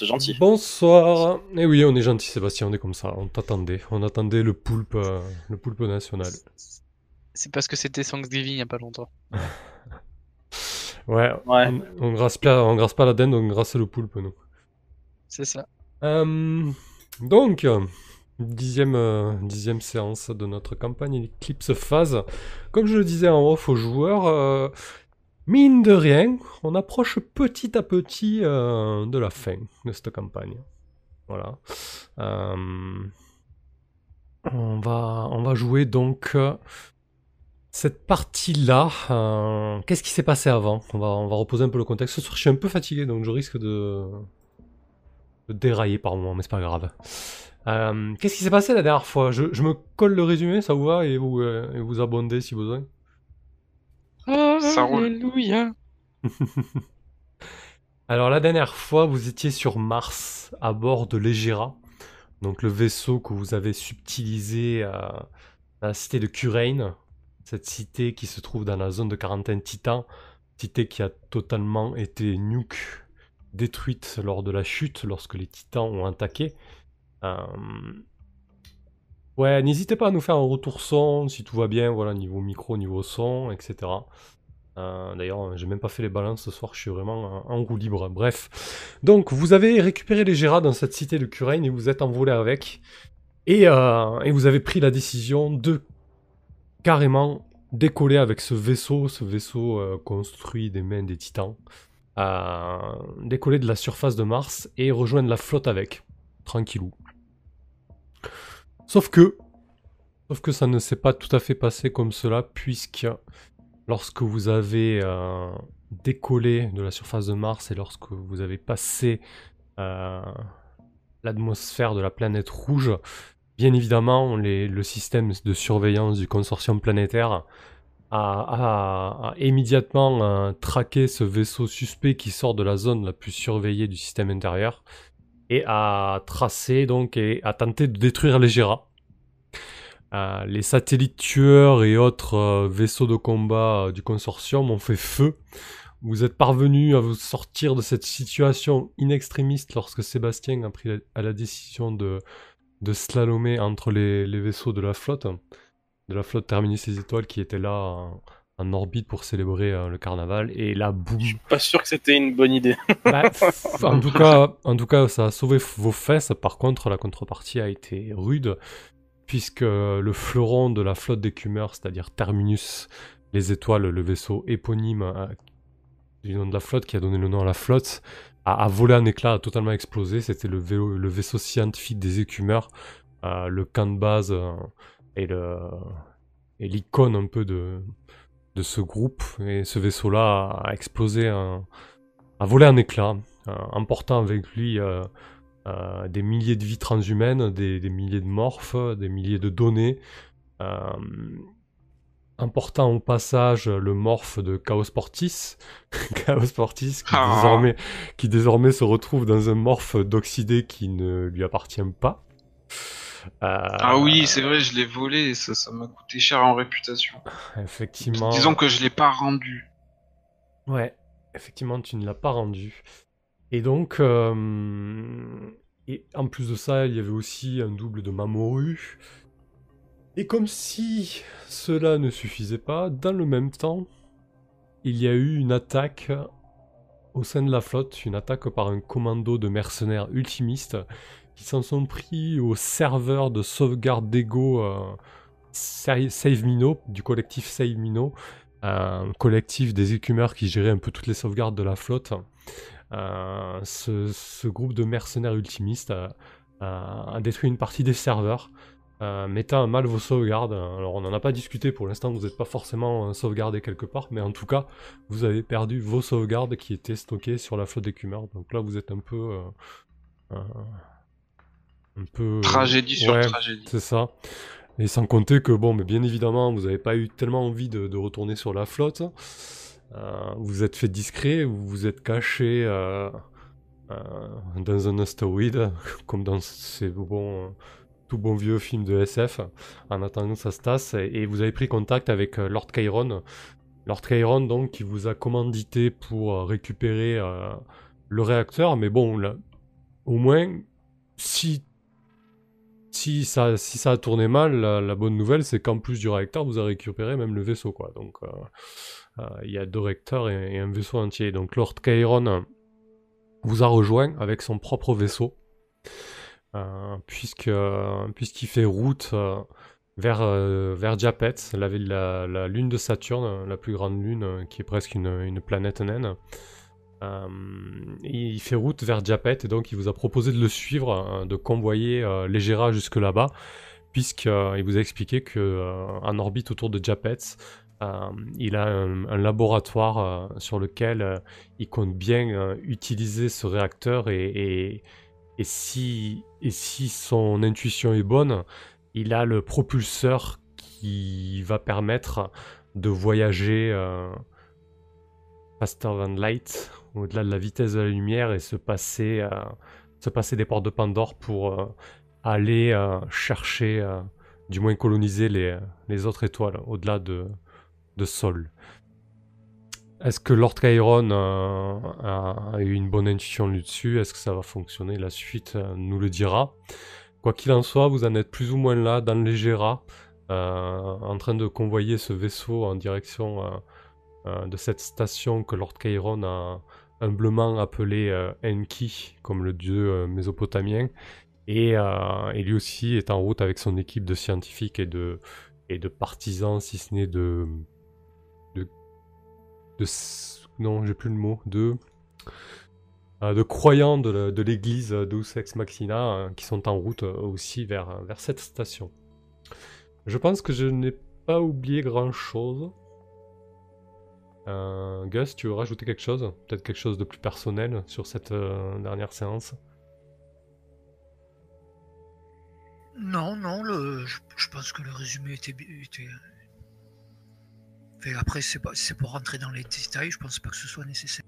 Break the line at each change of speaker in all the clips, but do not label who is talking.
C'est gentil.
Bonsoir. Eh oui, on est gentil, Sébastien, on est comme ça. On t'attendait. On attendait le poulpe, euh, le poulpe national.
C'est parce que c'était Thanksgiving il y a pas longtemps.
Ouais,
Ouais.
on, on grasse pas, on grasse pas la dinde, on grasse le poulpe, nous.
C'est ça.
Euh, donc, dixième, euh, dixième séance de notre campagne Eclipse Phase. Comme je le disais en off aux joueurs, euh, mine de rien, on approche petit à petit euh, de la fin de cette campagne. Voilà. Euh, on, va, jouer donc euh, cette partie-là. Qu'est-ce qui s'est passé avant? On va, on reposer un peu le contexte. Ce soir, je suis un peu fatigué, donc je risque de, dérailler par moment, mais c'est pas grave. Qu'est-ce qui s'est passé la dernière fois? Je, me colle le résumé, ça vous va, et vous, et vous abondez si besoin?
Ça
roule.
Alléluia.
Alors la dernière fois, vous étiez sur Mars, à bord de l'Egera, donc le vaisseau que vous avez subtilisé à la cité de Curaine, cette cité qui se trouve dans la zone de quarantaine Titan, cité qui a totalement été nuke, détruite lors de la chute, lorsque les Titans ont attaqué. Euh, Ouais, n'hésitez pas à nous faire un retour son, si tout va bien, voilà, niveau micro, niveau son, etc. Euh, D'ailleurs, j'ai même pas fait les balances ce soir, je suis vraiment en, en roue libre. Bref. Donc, vous avez récupéré les Gérards dans cette cité de Curaine et vous êtes envolé avec. Et, euh, et vous avez pris la décision de carrément décoller avec ce vaisseau, ce vaisseau euh, construit des mains des titans. décoller de la surface de Mars et rejoindre la flotte avec. Tranquillou. Sauf que. Ça ne s'est pas tout à fait passé comme cela, puisque lorsque vous avez euh, décollé de la surface de Mars et lorsque vous avez passé euh, l'atmosphère de la planète rouge, bien évidemment, le système de surveillance du consortium planétaire a immédiatement euh, traqué ce vaisseau suspect qui sort de la zone la plus surveillée du système intérieur et a tracé donc et a tenté de détruire les Gera. Euh, les satellites tueurs et autres euh, vaisseaux de combat euh, du consortium ont fait feu. Vous êtes parvenu à vous sortir de cette situation inextrémiste lorsque Sébastien a pris la, décision de, de slalomer entre les, les vaisseaux de la flotte, de la flotte Terminus les Étoiles qui était là en, orbite pour célébrer euh, le carnaval. Et là, boum,
Pas sûr que c'était une bonne idée.
bah, en, tout cas, en tout cas, ça a sauvé vos fesses. Par contre, la contrepartie a été rude, puisque le fleuron de la flotte d'écumeurs, c'est-à-dire Terminus, les étoiles, le vaisseau éponyme euh, du nom de la flotte, qui a donné le nom à la flotte, a, a volé un éclat, a totalement explosé. C'était le, vélo- le vaisseau scientifique des écumeurs, euh, le camp de base euh, et le et l'icône un peu de, de ce groupe. Et ce vaisseau-là a, explosé, un- a volé un éclat, euh, emportant avec lui euh, euh, des milliers de vies transhumaines, des, des milliers de morphes, des milliers de données, euh, emportant au passage le morphe de Chaos Portis, Chaos Portis qui,
Ah.
désormais, qui désormais se retrouve dans un morphe d'oxydé qui ne lui appartient pas. Euh,
Ah oui, c'est vrai, je l'ai volé et ça ça m'a coûté cher en réputation.
Effectivement.
Disons que je l'ai pas rendu.
Ouais, effectivement, tu ne l'as pas rendu. Et donc, euh, et en plus de ça, il y avait aussi un double de Mamoru. Et comme si cela ne suffisait pas, dans le même temps, il y a eu une attaque au sein de la flotte, une attaque par un commando de mercenaires ultimistes qui s'en sont pris au serveur de sauvegarde d'ego euh, Sa- Save Mino, du collectif Save Mino, un collectif des écumeurs qui gérait un peu toutes les sauvegardes de la flotte. Euh, ce, groupe de mercenaires ultimistes a, détruit une partie des serveurs, euh, mettant à mal vos sauvegardes. Alors on n'en a pas discuté pour l'instant, vous n'êtes pas forcément euh, sauvegardé quelque part, mais en tout cas, vous avez perdu vos sauvegardes qui étaient stockées sur la flotte d'écumeurs. Donc là, vous êtes un peu... euh, euh, un peu...
Tragédie sur
ouais,
tragédie.
c'est ça. Et sans compter que, bon, mais bien évidemment, vous n'avez pas eu tellement envie de, de retourner sur la flotte. Euh, vous êtes fait discret, vous vous êtes caché euh, euh, dans un astéroïde, comme dans ces bons, tout bon vieux film de SF, en attendant que ça se tasse. Et, et vous avez pris contact avec euh, Lord Chiron. Lord Chiron, donc, qui vous a commandité pour euh, récupérer euh, le réacteur. Mais bon, là, au moins, si, si, ça, si ça a tourné mal, la, bonne nouvelle, c'est qu'en plus du réacteur, vous avez récupéré même le vaisseau. Quoi. Donc, euh, euh, il y a deux réacteurs et, un vaisseau entier. Donc, Lord Chiron vous a rejoint avec son propre vaisseau, puisque, puisqu'il fait route vers, vers Japet, la, lune de Saturne, la plus grande lune, qui est presque une planète naine. Euh, il fait route vers Japet et donc il vous a proposé de le suivre, hein, de convoyer euh, Legera jusque là-bas, puisqu'il euh, vous a expliqué qu'en orbite autour de Japet, il a un, laboratoire sur lequel il compte bien utiliser ce réacteur et, et, si, et si son intuition est bonne, il a le propulseur qui va permettre de voyager faster than light au-delà de la vitesse de la lumière et se passer, euh, se passer des portes de Pandore pour euh, aller euh, chercher, du moins coloniser les, les autres étoiles au-delà de, de Sol. Est-ce que Lord Chiron a, eu une bonne intuition là-dessus? Est-ce que ça va fonctionner? La suite nous le dira. Quoi qu'il en soit, vous en êtes plus ou moins là, dans les Géras, en train de convoyer ce vaisseau en direction de cette station que Lord Chiron a, humblement appelé euh, Enki, comme le dieu euh, mésopotamien. Euh, et, lui aussi est en route avec son équipe de scientifiques et de, et de partisans, si ce n'est de, de, de, Non, j'ai plus le mot. De. de croyants de l'église Deus Ex Machina qui sont en route aussi vers, vers cette station. Je pense que je n'ai pas oublié grand chose. Euh, Gus, tu veux rajouter quelque chose? Peut-être quelque chose de plus personnel sur cette euh, dernière séance?
Non, non, je, pense que le résumé était. après, c'est pour rentrer dans les détails, je pense pas que ce soit nécessaire.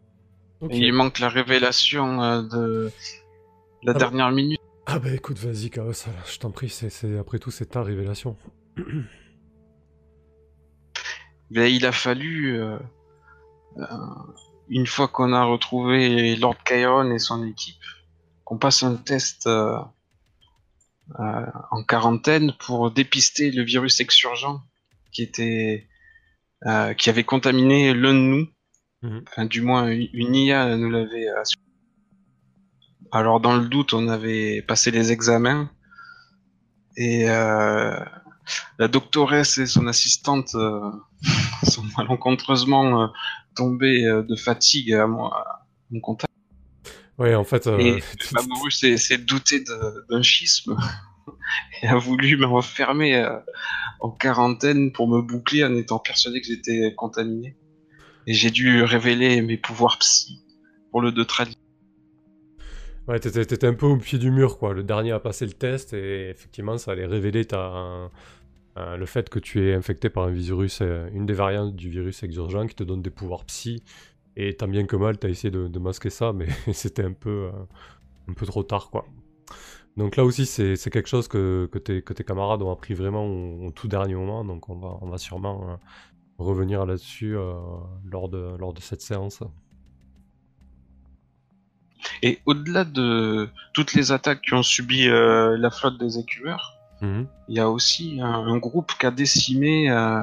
Il manque la révélation euh, de la ah bah. dernière minute.
Ah bah écoute, vas-y, Chaos, je t'en prie, c'est, après tout, c'est ta révélation.
Mais il a fallu euh, une fois qu'on a retrouvé Lord Chiron et son équipe, qu'on passe un test euh, euh, en quarantaine pour dépister le virus exurgent qui était qui avait contaminé l'un de nous. Mhm. Enfin, du moins, une IA nous l'avait assuré. Alors, dans le doute, on avait passé les examens et la doctoresse et son assistante sont malencontreusement tombé euh, de fatigue à, moi, mon contact.
Ouais, en fait. Euh,
et Mamoru s'est douté d'un schisme et a voulu me refermer euh, en quarantaine pour me boucler en étant persuadé que j'étais contaminé. Et j'ai dû révéler mes pouvoirs psy pour le neutraliser.
Ouais, t'étais un peu au pied du mur, quoi. Le dernier a passé le test et effectivement, ça allait révéler ta, euh, le fait que tu es infecté par un virus, euh, une des variantes du virus exurgent qui te donne des pouvoirs psy, et tant bien que mal, tu as essayé de, masquer ça, mais c'était un peu, euh, un peu trop tard, quoi. Donc là aussi, c'est quelque chose que, que, tes, que, tes, camarades ont appris vraiment au, tout dernier moment, donc on va, on va sûrement revenir là-dessus lors, de, lors de cette séance.
Et au-delà de toutes les attaques qui ont subi la flotte des écumeurs, Mhm. Il y a aussi un, groupe qui a décimé euh,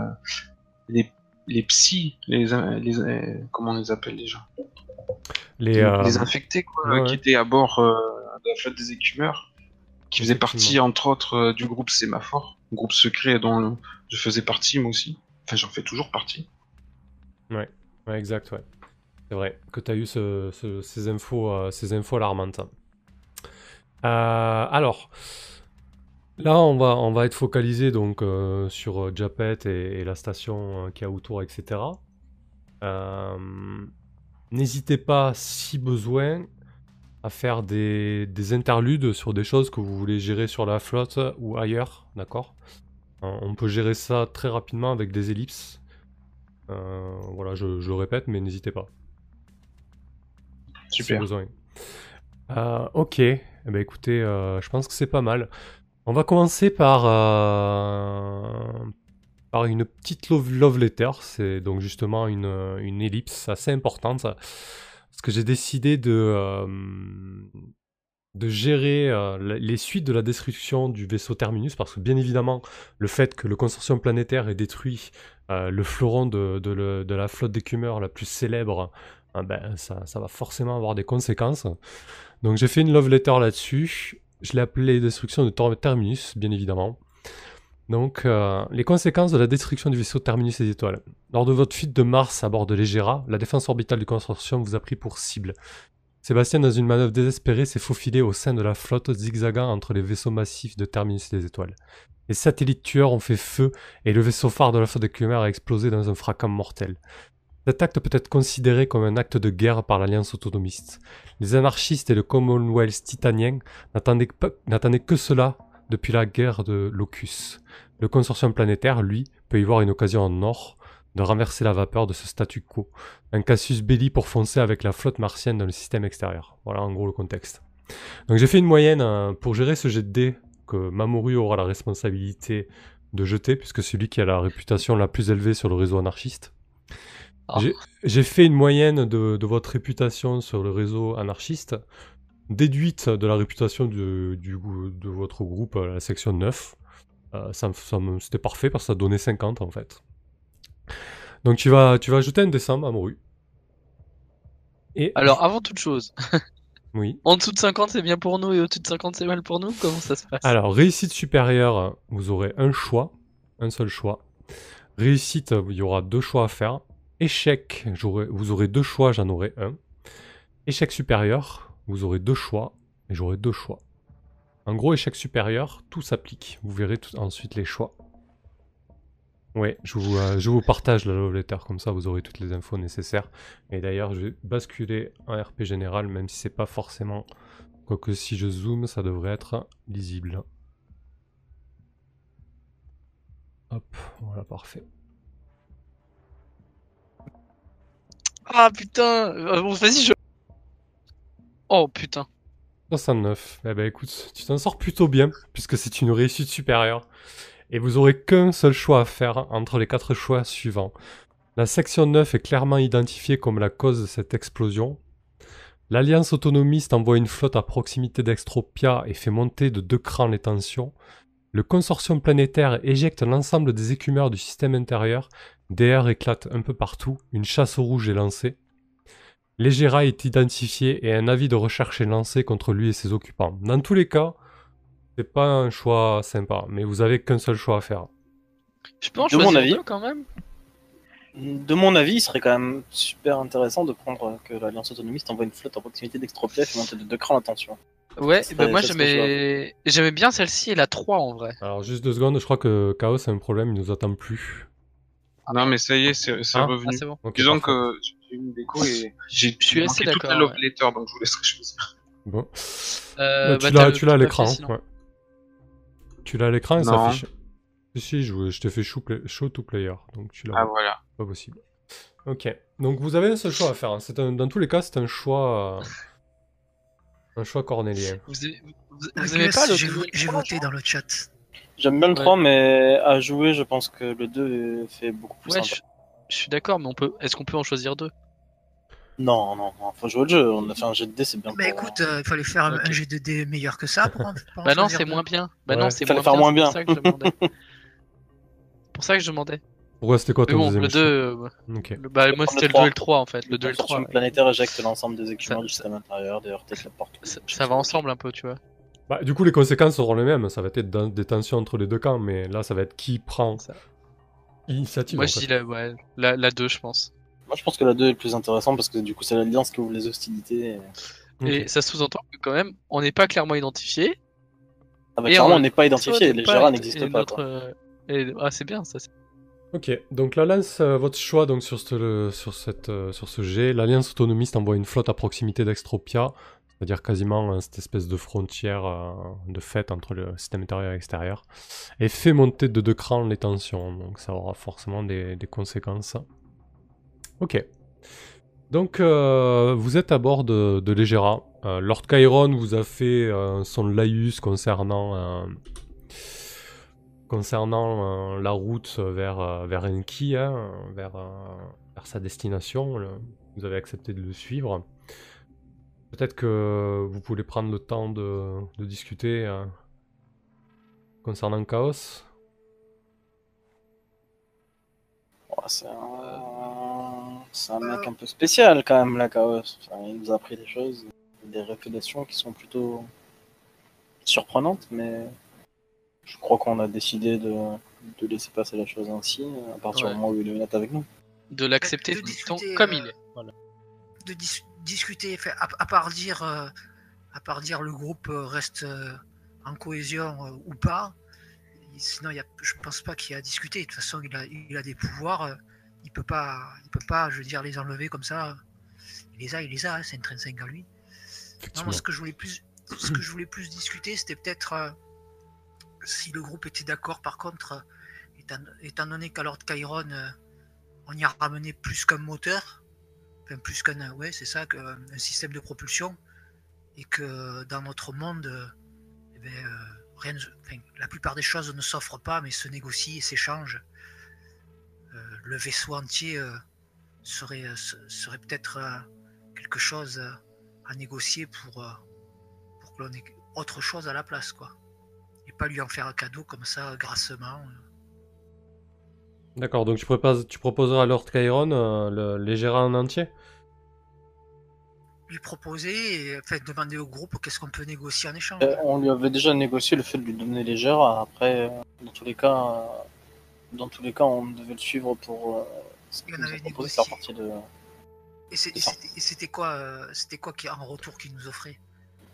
les, les psys, les, les, euh, comment on les appelle gens les, euh, les infectés quoi, qui étaient à bord de la flotte des écumeurs, qui faisaient partie entre autres du groupe Sémaphore, groupe secret dont je faisais partie moi aussi. Enfin, j'en fais toujours partie.
Ouais, ouais exact, ouais. C'est vrai que tu as eu ce, ces, infos, ces infos alarmantes. alors, Là, on va, on va être focalisé donc euh, sur euh, Japet et, la station euh, qui a autour, etc. N'hésitez pas, si besoin, à faire des, interludes sur des choses que vous voulez gérer sur la flotte ou ailleurs, d'accord? On peut gérer ça très rapidement avec des ellipses. voilà, je, je, le répète, mais n'hésitez pas.
Super.
Si besoin. ok, eh ben, écoutez, je pense que c'est pas mal. On va commencer par, euh, une petite love, letter. C'est donc justement une, ellipse assez importante. Parce que j'ai décidé de, euh, gérer euh, les suites de la destruction du vaisseau Terminus, parce que bien évidemment, le fait que le consortium planétaire ait détruit le fleuron de, la flotte d'écumeurs la plus célèbre, ah ben, ça, ça va forcément avoir des conséquences. Donc j'ai fait une love letter là-dessus. Je l'ai appelé destruction de Terminus, bien évidemment. Donc, euh, les conséquences de la destruction du vaisseau Terminus et des étoiles. Lors de votre fuite de Mars à bord de l'Egera, la défense orbitale du consortium vous a pris pour cible. Sébastien, dans une manœuvre désespérée, s'est faufilé au sein de la flotte, zigzagant entre les vaisseaux massifs de Terminus et des étoiles. Les satellites tueurs ont fait feu et le vaisseau phare de la flotte de Khmer a explosé dans un fracas mortel. Cet acte peut être considéré comme un acte de guerre par l'Alliance autonomiste. Les anarchistes et le Commonwealth titanien n'attendaient que cela depuis la guerre de Locus. Le consortium planétaire, lui, peut y voir une occasion en or de renverser la vapeur de ce statu quo. Un casus belli pour foncer avec la flotte martienne dans le système extérieur. Voilà en gros le contexte. Donc j'ai fait une moyenne euh, pour gérer ce jet de dés que Mamoru aura la responsabilité de jeter, puisque c'est lui qui a la réputation la plus élevée sur le réseau anarchiste.
Ah.
J'ai- fait une moyenne de, de votre réputation sur le réseau anarchiste, déduite de la réputation du, du- de votre groupe, euh, la section 9. Euh, ça C'était parfait parce que ça donnait 50 en fait. Donc tu vas, tu vas ajouter un dessin, Mamoru. Et
Alors, avant toute chose,
oui.
en dessous de 50 c'est bien pour nous et au-dessus de 50 c'est mal pour nous? Comment ça se passe?
Alors, réussite supérieure, vous aurez un choix, un seul choix. Réussite, il y aura deux choix à faire. Échec, vous aurez deux choix, j'en aurai un. Échec supérieur, vous aurez deux choix et j'aurai deux choix. En gros, échec supérieur, tout s'applique. Vous verrez ensuite les choix. Ouais, je vous, euh, partage la love letter, comme ça vous aurez toutes les infos nécessaires. Et d'ailleurs, je vais basculer en RP général, même si c'est pas forcément Quoique si je zoome, ça devrait être lisible. Hop, voilà, parfait.
Ah putain Euh, Bon, vas-y, je. Oh putain.
69. Eh ben écoute, tu t'en sors plutôt bien, puisque c'est une réussite supérieure. Et vous aurez qu'un seul choix à faire entre les quatre choix suivants. La section 9 est clairement identifiée comme la cause de cette explosion. L'Alliance autonomiste envoie une flotte à proximité d'Extropia et fait monter de deux crans les tensions. Le consortium planétaire éjecte l'ensemble des écumeurs du système intérieur. Des airs éclatent un peu partout. Une chasse au rouge est lancée. L'Egera est identifié et un avis de recherche est lancé contre lui et ses occupants. Dans tous les cas, c'est pas un choix sympa, mais vous avez qu'un seul choix à faire.
Je peux en
De mon
choisir
avis.
deux quand même
De mon avis, il serait quand même super intéressant de prendre euh, que l'Alliance autonomiste envoie une flotte à proximité d'Extropia et monter de deux crans l'attention.
Ouais, bah
serait-
moi j'aimais bien celle-ci et la 3 en vrai.
Alors juste deux secondes, je crois que Chaos a un problème, il nous attend plus.
Non, mais ça y est, c'est c'est
Ah,
Ah,
revenu.
c'est bon.
Ok,
Disons que j'ai une déco et j'ai
Je suis assez
manqué toute la love
ouais.
letter, donc je vous laisserai choisir.
Bon.
Euh,
Bah,
bah,
tu
t'as
l'as
le
tu l'as à l'écran. ouais. Tu l'as à l'écran et ça
Non.
affiche. Si, si, je, je t'ai fait show, play- show to player, donc tu l'as.
Ah voilà.
Pas possible. Ok. Donc vous avez un seul choix à faire. hein. C'est un- dans tous les cas, c'est un choix. euh, Un choix cornélien.
Vous aimez pas le
j'ai voté dans le chat.
J'aime bien le
Ouais.
3, mais à jouer, je pense que le 2 fait beaucoup plus
Ouais,
sympa.
je, je suis d'accord, mais on peut. Est-ce qu'on peut en choisir deux?
Non, non, non, faut jouer le jeu. On a fait un jet de dés, c'est bien
Mais
pour-
écoute, euh, il fallait faire un- jet de dés meilleur que ça pour en, pour en
Bah non, c'est moins bien. Bah
Ouais.
non, c'est
Fallait
moins
faire
bien.
moins
c'est
bien.
pour ça que je demandais. C'est pour ça que je demandais.
Pourquoi c'était quoi ton
bon,
deuxième
le 2.
choix
euh,
Ok.
le- bah, moi c'était
le
le 2 et
3.
le 3 en fait. Le
Le
2 et le 3.
consortium
ouais.
planétaire éjecte l'ensemble des équipements du système intérieur, des heurtés de la porte.
Ça, ça va ensemble un peu, tu vois.
Bah, du coup, les conséquences seront les mêmes. Ça va être dans- des tensions entre les deux camps, mais là, ça va être qui prend
Ça.
l'initiative.
Moi
en
je
fait.
dis la, ouais, la, la 2, je pense.
Moi, je pense que la 2 est le plus intéressant parce que du coup, c'est l'Alliance qui ouvre les hostilités. et-.
Et ça sous-entend que quand même, on n'est pas clairement identifié.
Ah bah, clairement,
on-
n'est pas identifié. Les Gérards n'existent pas.
notre, euh, et- Ah, c'est bien ça. c'est-
Ok, donc la lance, euh, votre choix donc sur ce, le- sur cette, euh, sur ce jet, l'Alliance autonomiste envoie une flotte à proximité d'Extropia, c'est-à-dire quasiment euh, cette espèce de frontière euh, de fait entre le système intérieur et extérieur, et fait monter de deux crans les tensions, donc ça aura forcément des, conséquences. Ok. Donc euh, vous êtes à bord de, de. Euh, Lord Chiron vous a fait son laïus concernant concernant la route vers, vers Enki, hein, vers, vers sa destination. vous avez accepté de le suivre. Peut-être que vous voulez prendre le temps de, de discuter euh, concernant Chaos.
Oh, c'est un... c'est un mec un peu spécial quand même, la Chaos. Enfin, il nous a appris des choses, des révélations qui sont plutôt surprenantes, mais je crois qu'on a décidé de, de laisser passer la chose ainsi à partir
Ouais.
du moment où il est honnête avec nous.
De l'accepter
De
tant-
discuter,
comme
euh,
il est. Voilà.
de dis- discuter, à, à part dire, euh, à part dire le groupe euh, reste euh, en cohésion ou pas, sinon il y a, je pense pas qu'il y a à discuter. De toute façon, il a, il a des pouvoirs, il peut pas, il peut pas, je veux dire, les enlever comme ça. Il les a, il les a, hein, c'est intrinsèque à lui. Non, moi, ce que je voulais plus, ce que je voulais plus discuter, c'était peut-être euh, si le groupe était d'accord. Par contre, euh, étant, étant donné qu'à Lord Chiron, euh, on y a ramené plus qu'un moteur, plus qu'un, ouais, c'est ça, système de propulsion, et que dans notre monde, eh ben, euh, rien, la plupart des choses ne s'offrent pas, mais se négocient et s'échangent. Euh, le vaisseau entier euh, serait, se- serait peut-être quelque chose à négocier pour, pour que l'on ait autre chose à la place, quoi. Et pas lui en faire un cadeau comme ça, grassement.
D'accord, donc tu, tu proposeras à Lord Chiron euh, le, les gérer en entier
Lui proposer et enfin, demander au groupe qu'est-ce qu'on peut négocier en échange.
Euh, on lui avait déjà négocié le fait de lui donner les gères. Après, euh, dans tous les cas, euh, dans tous les cas, on devait le suivre pour euh, ce qu'il nous a proposé faire partie de
Et c'était et c'était quoi, euh, c'était quoi qui en retour qu'il nous offrait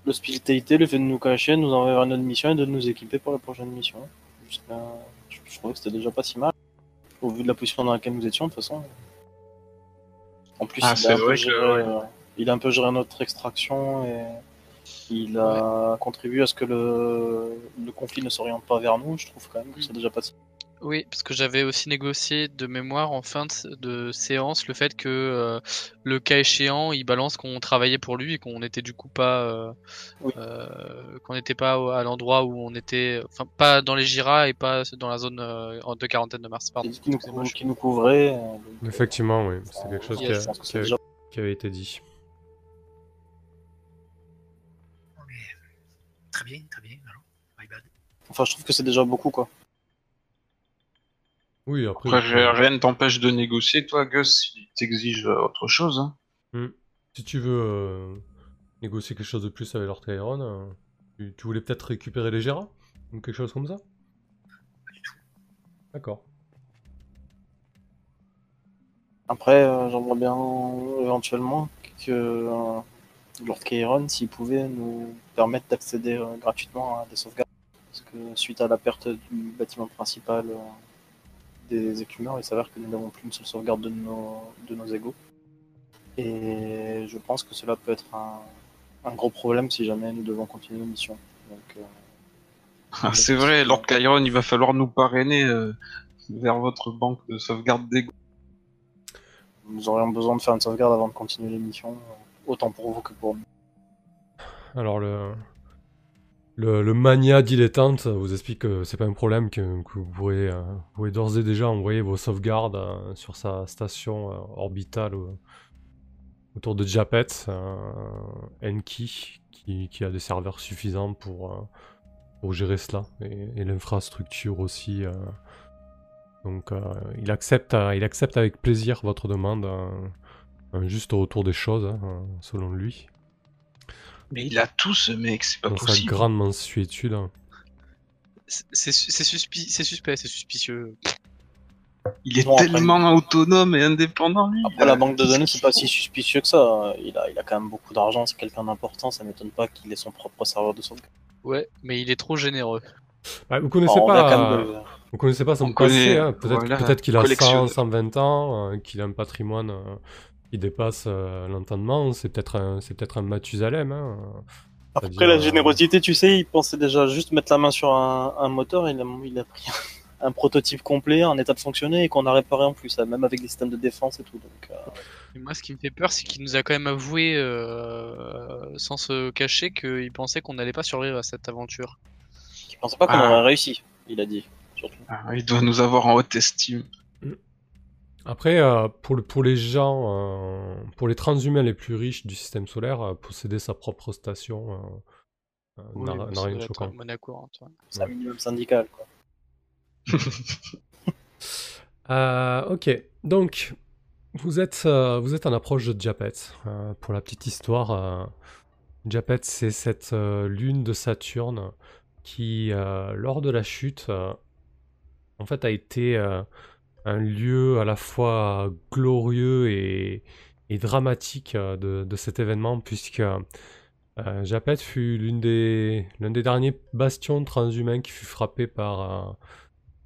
l'hospitalité, le fait de nous cacher, de nous envoyer vers notre mission et de nous équiper pour la prochaine mission. Jusqu'à- Je, je trouvais que c'était déjà pas si mal. Au vu de la position dans laquelle nous étions, de toute façon. En plus,
Ah,
il, a
c'est
un peu
vrai que,
géré,
ouais.
euh, il a un peu géré notre extraction et il a contribué à ce que le, le conflit ne s'oriente pas vers nous. Je trouve quand même que c'est déjà pas si
Oui, parce que j'avais aussi négocié de mémoire en fin de, de séance le fait que euh, le cas échéant, il balance qu'on travaillait pour lui et qu'on n'était du coup pas, euh,
Oui.
euh, qu'on n'était pas à l'endroit où on était, enfin pas dans les Jira et pas dans la zone euh, de quarantaine de Mars. Pardon.
C'est qui nous, qui nous couvrait. euh, donc,
Effectivement, oui, c'est quelque chose qui,
je
a-
pense que
qui
c'est
a-
déjà
qui avait été dit.
Très bien, très bien. Alors, my bad.
Enfin, je trouve que c'est déjà beaucoup, quoi.
Oui, après,
rien ne t'empêche de négocier, toi, Gus, si t'exiges autre chose. hein.
si tu veux euh, négocier quelque chose de plus avec Lord Chiron, euh, tu, tu voulais peut-être récupérer les Gérards Ou quelque chose comme ça? D'accord.
Après, euh, j'aimerais bien éventuellement que euh, Lord Chiron, s'il pouvait, nous permettre d'accéder euh, gratuitement à des sauvegardes. Parce que suite à la perte du bâtiment principal euh, des écumeurs, il s'avère que nous n'avons plus une seule sauvegarde de nos, de nos égaux. Et je pense que cela peut être un, un gros problème si jamais nous devons continuer nos missions. Donc, euh,
Ah, c'est vrai, Lord Chiron, il va falloir nous parrainer euh, vers votre banque de sauvegarde d'ego.
nous aurions besoin de faire une sauvegarde avant de continuer les missions, autant pour vous que pour nous.
Alors le, le, mania dilettante vous explique que c'est pas un problème, que, vous euh, pouvez d'ores et déjà envoyer vos sauvegardes euh, sur sa station euh, orbitale autour de Japet, Enki, qui, a des serveurs suffisants pour, pour gérer cela, et, l'infrastructure aussi. donc il, accepte, il accepte avec plaisir votre demande, un juste retour des choses, hein, selon lui.
Mais il a tout ce mec, c'est pas
dans sa
possible.
grande mensuétude.
C'est suspi- suspect, c'est suspicieux.
Il est
Non, après-
tellement autonome et indépendant, lui.
Après, la banque de données, c'est pas si suspicieux que ça. Il a, il a quand même beaucoup d'argent, c'est quelqu'un d'important, ça m'étonne pas qu'il ait son propre serveur de sauvegarde.
Ouais, mais il est trop généreux.
Bah, vous connaissez
Alors,
pas,
de-
vous connaissez pas son
On
passé.
connaît,
hein. Peut-être,
voilà,
qu'il a 100,
collectionneur.
120 ans, euh, qu'il a un patrimoine euh, qui dépasse euh, l'entendement. C'est peut-être un, c'est peut-être un Mathusalem. Hein.
Après, la
euh,
générosité, tu sais, il pensait déjà juste mettre la main sur un, un moteur, il a, il a pris un prototype complet en état de fonctionner et qu'on a réparé en plus, hein, même avec des systèmes de défense et tout. Donc, euh,
Et moi, ce qui me fait peur, c'est qu'il nous a quand même avoué, euh, sans se cacher, qu'il pensait qu'on n'allait pas survivre à cette aventure.
il pensait pas qu'on
Ah.
aurait réussi, il a dit. Surtout.
Ah, il doit nous avoir en haute estime.
Après, euh, pour, le, pour les gens, euh, pour les transhumains les plus riches du système solaire, euh, posséder sa propre station euh, euh,
Oui,
n'a rien de choquant.
monnaie courante, ouais.
C'est un minimum syndical, quoi.
Euh, ok, donc vous êtes, euh, vous êtes en approche de Japet. Euh, pour la petite histoire, euh, Japet c'est cette euh, lune de Saturne qui, euh, lors de la chute, euh, en fait a été euh, un lieu à la fois glorieux et, dramatique euh, de, cet événement puisque euh, Japet fut l'une des, l'un des derniers bastions transhumains qui fut frappé par, euh,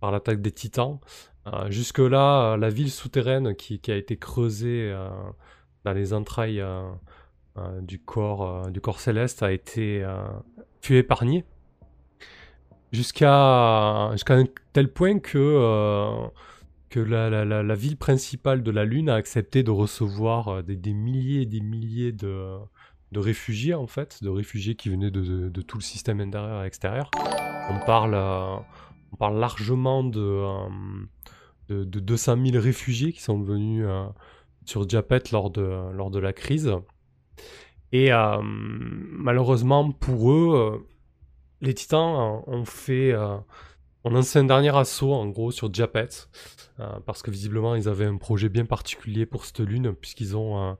par l'attaque des titans. Jusque-là, la ville souterraine qui, a été creusée dans les entrailles du, corps, du corps céleste a été fut épargnée. Jusqu'à jusqu'à un tel point que, que la, ville principale de la Lune a accepté de recevoir euh, des, milliers et des milliers de, réfugiés, en fait, de réfugiés qui venaient de, tout le système intérieur et extérieur. On parle, euh, largement de, euh, de, de 200 000 réfugiés qui sont venus euh, sur Japet lors de, la crise. Et euh, malheureusement pour eux, euh, les titans euh, ont fait, euh, ont lancé un dernier assaut en gros sur Japet, euh, parce que visiblement ils avaient un projet bien particulier pour cette lune, puisqu'ils ont, euh,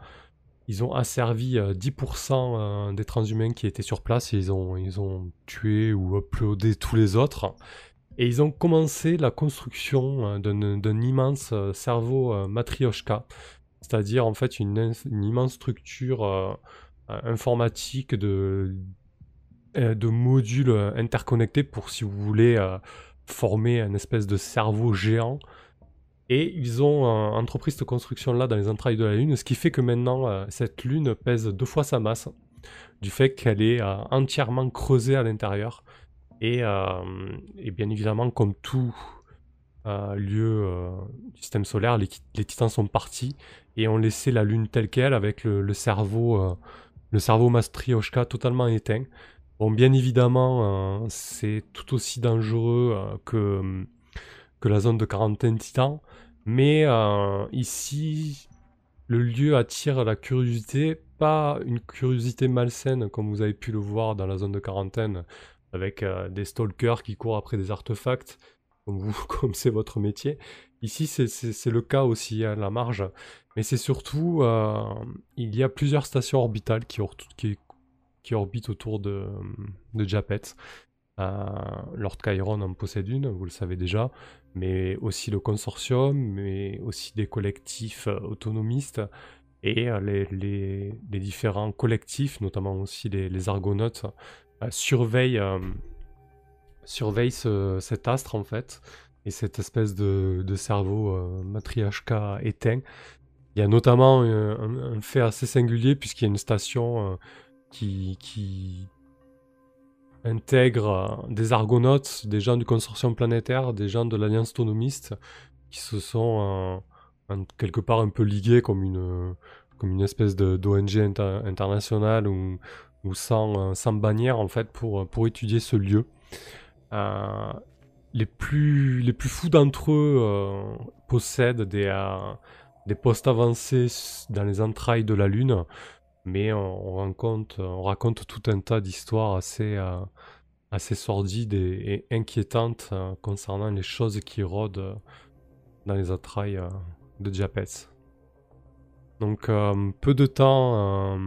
ils ont asservi euh, 10% euh, des transhumains qui étaient sur place et ils ont, ils ont tué ou uploadé tous les autres. Et ils ont commencé la construction d'un immense cerveau matrioshka, c'est-à-dire en fait une, immense structure informatique de, de modules interconnectés pour, si vous voulez, former un espèce de cerveau géant. Et ils ont euh, entrepris cette construction-là dans les entrailles de la Lune, ce qui fait que maintenant, euh, cette Lune pèse deux fois sa masse, du fait qu'elle est euh, entièrement creusée à l'intérieur. Et, bien évidemment, comme tout lieu du système solaire, les, titans sont partis et ont laissé la Lune telle qu'elle avec le, cerveau, le cerveau Matryoshka totalement éteint. Bon, bien évidemment, euh, c'est tout aussi dangereux euh, que, que la zone de quarantaine titan, mais euh, ici, le lieu attire la curiosité, pas une curiosité malsaine comme vous avez pu le voir dans la zone de quarantaine, avec euh, des stalkers qui courent après des artefacts, comme c'est votre métier. Ici, c'est- le cas aussi à la marge, mais c'est surtout, euh, il y a plusieurs stations orbitales qui, qui, qui orbitent autour de, de Japet. Euh, Lord Chiron en possède une, vous le savez déjà, mais aussi le consortium, mais aussi des collectifs euh, autonomistes et euh, les, les- différents collectifs, notamment aussi les, les argonautes, euh, surveillent, ce- cet astre en fait, et cette espèce de, de cerveau matriarcat éteint. Il y a notamment un, fait assez singulier puisqu'il y a une station qui, intègre des argonautes, des gens du consortium planétaire, des gens de l'Alliance autonomiste qui se sont euh, en- quelque part un peu ligués comme une, espèce d'ONG inter- internationale ou, euh, sans bannière en fait pour, étudier ce lieu. Euh, les, plus, fous d'entre eux possèdent des, postes avancés dans les entrailles de la Lune, mais on, on raconte, on raconte tout un tas d'histoires assez, euh, assez sordides et, inquiétantes euh, concernant les choses qui rôdent euh, dans les entrailles euh, de Japet. Donc peu de temps,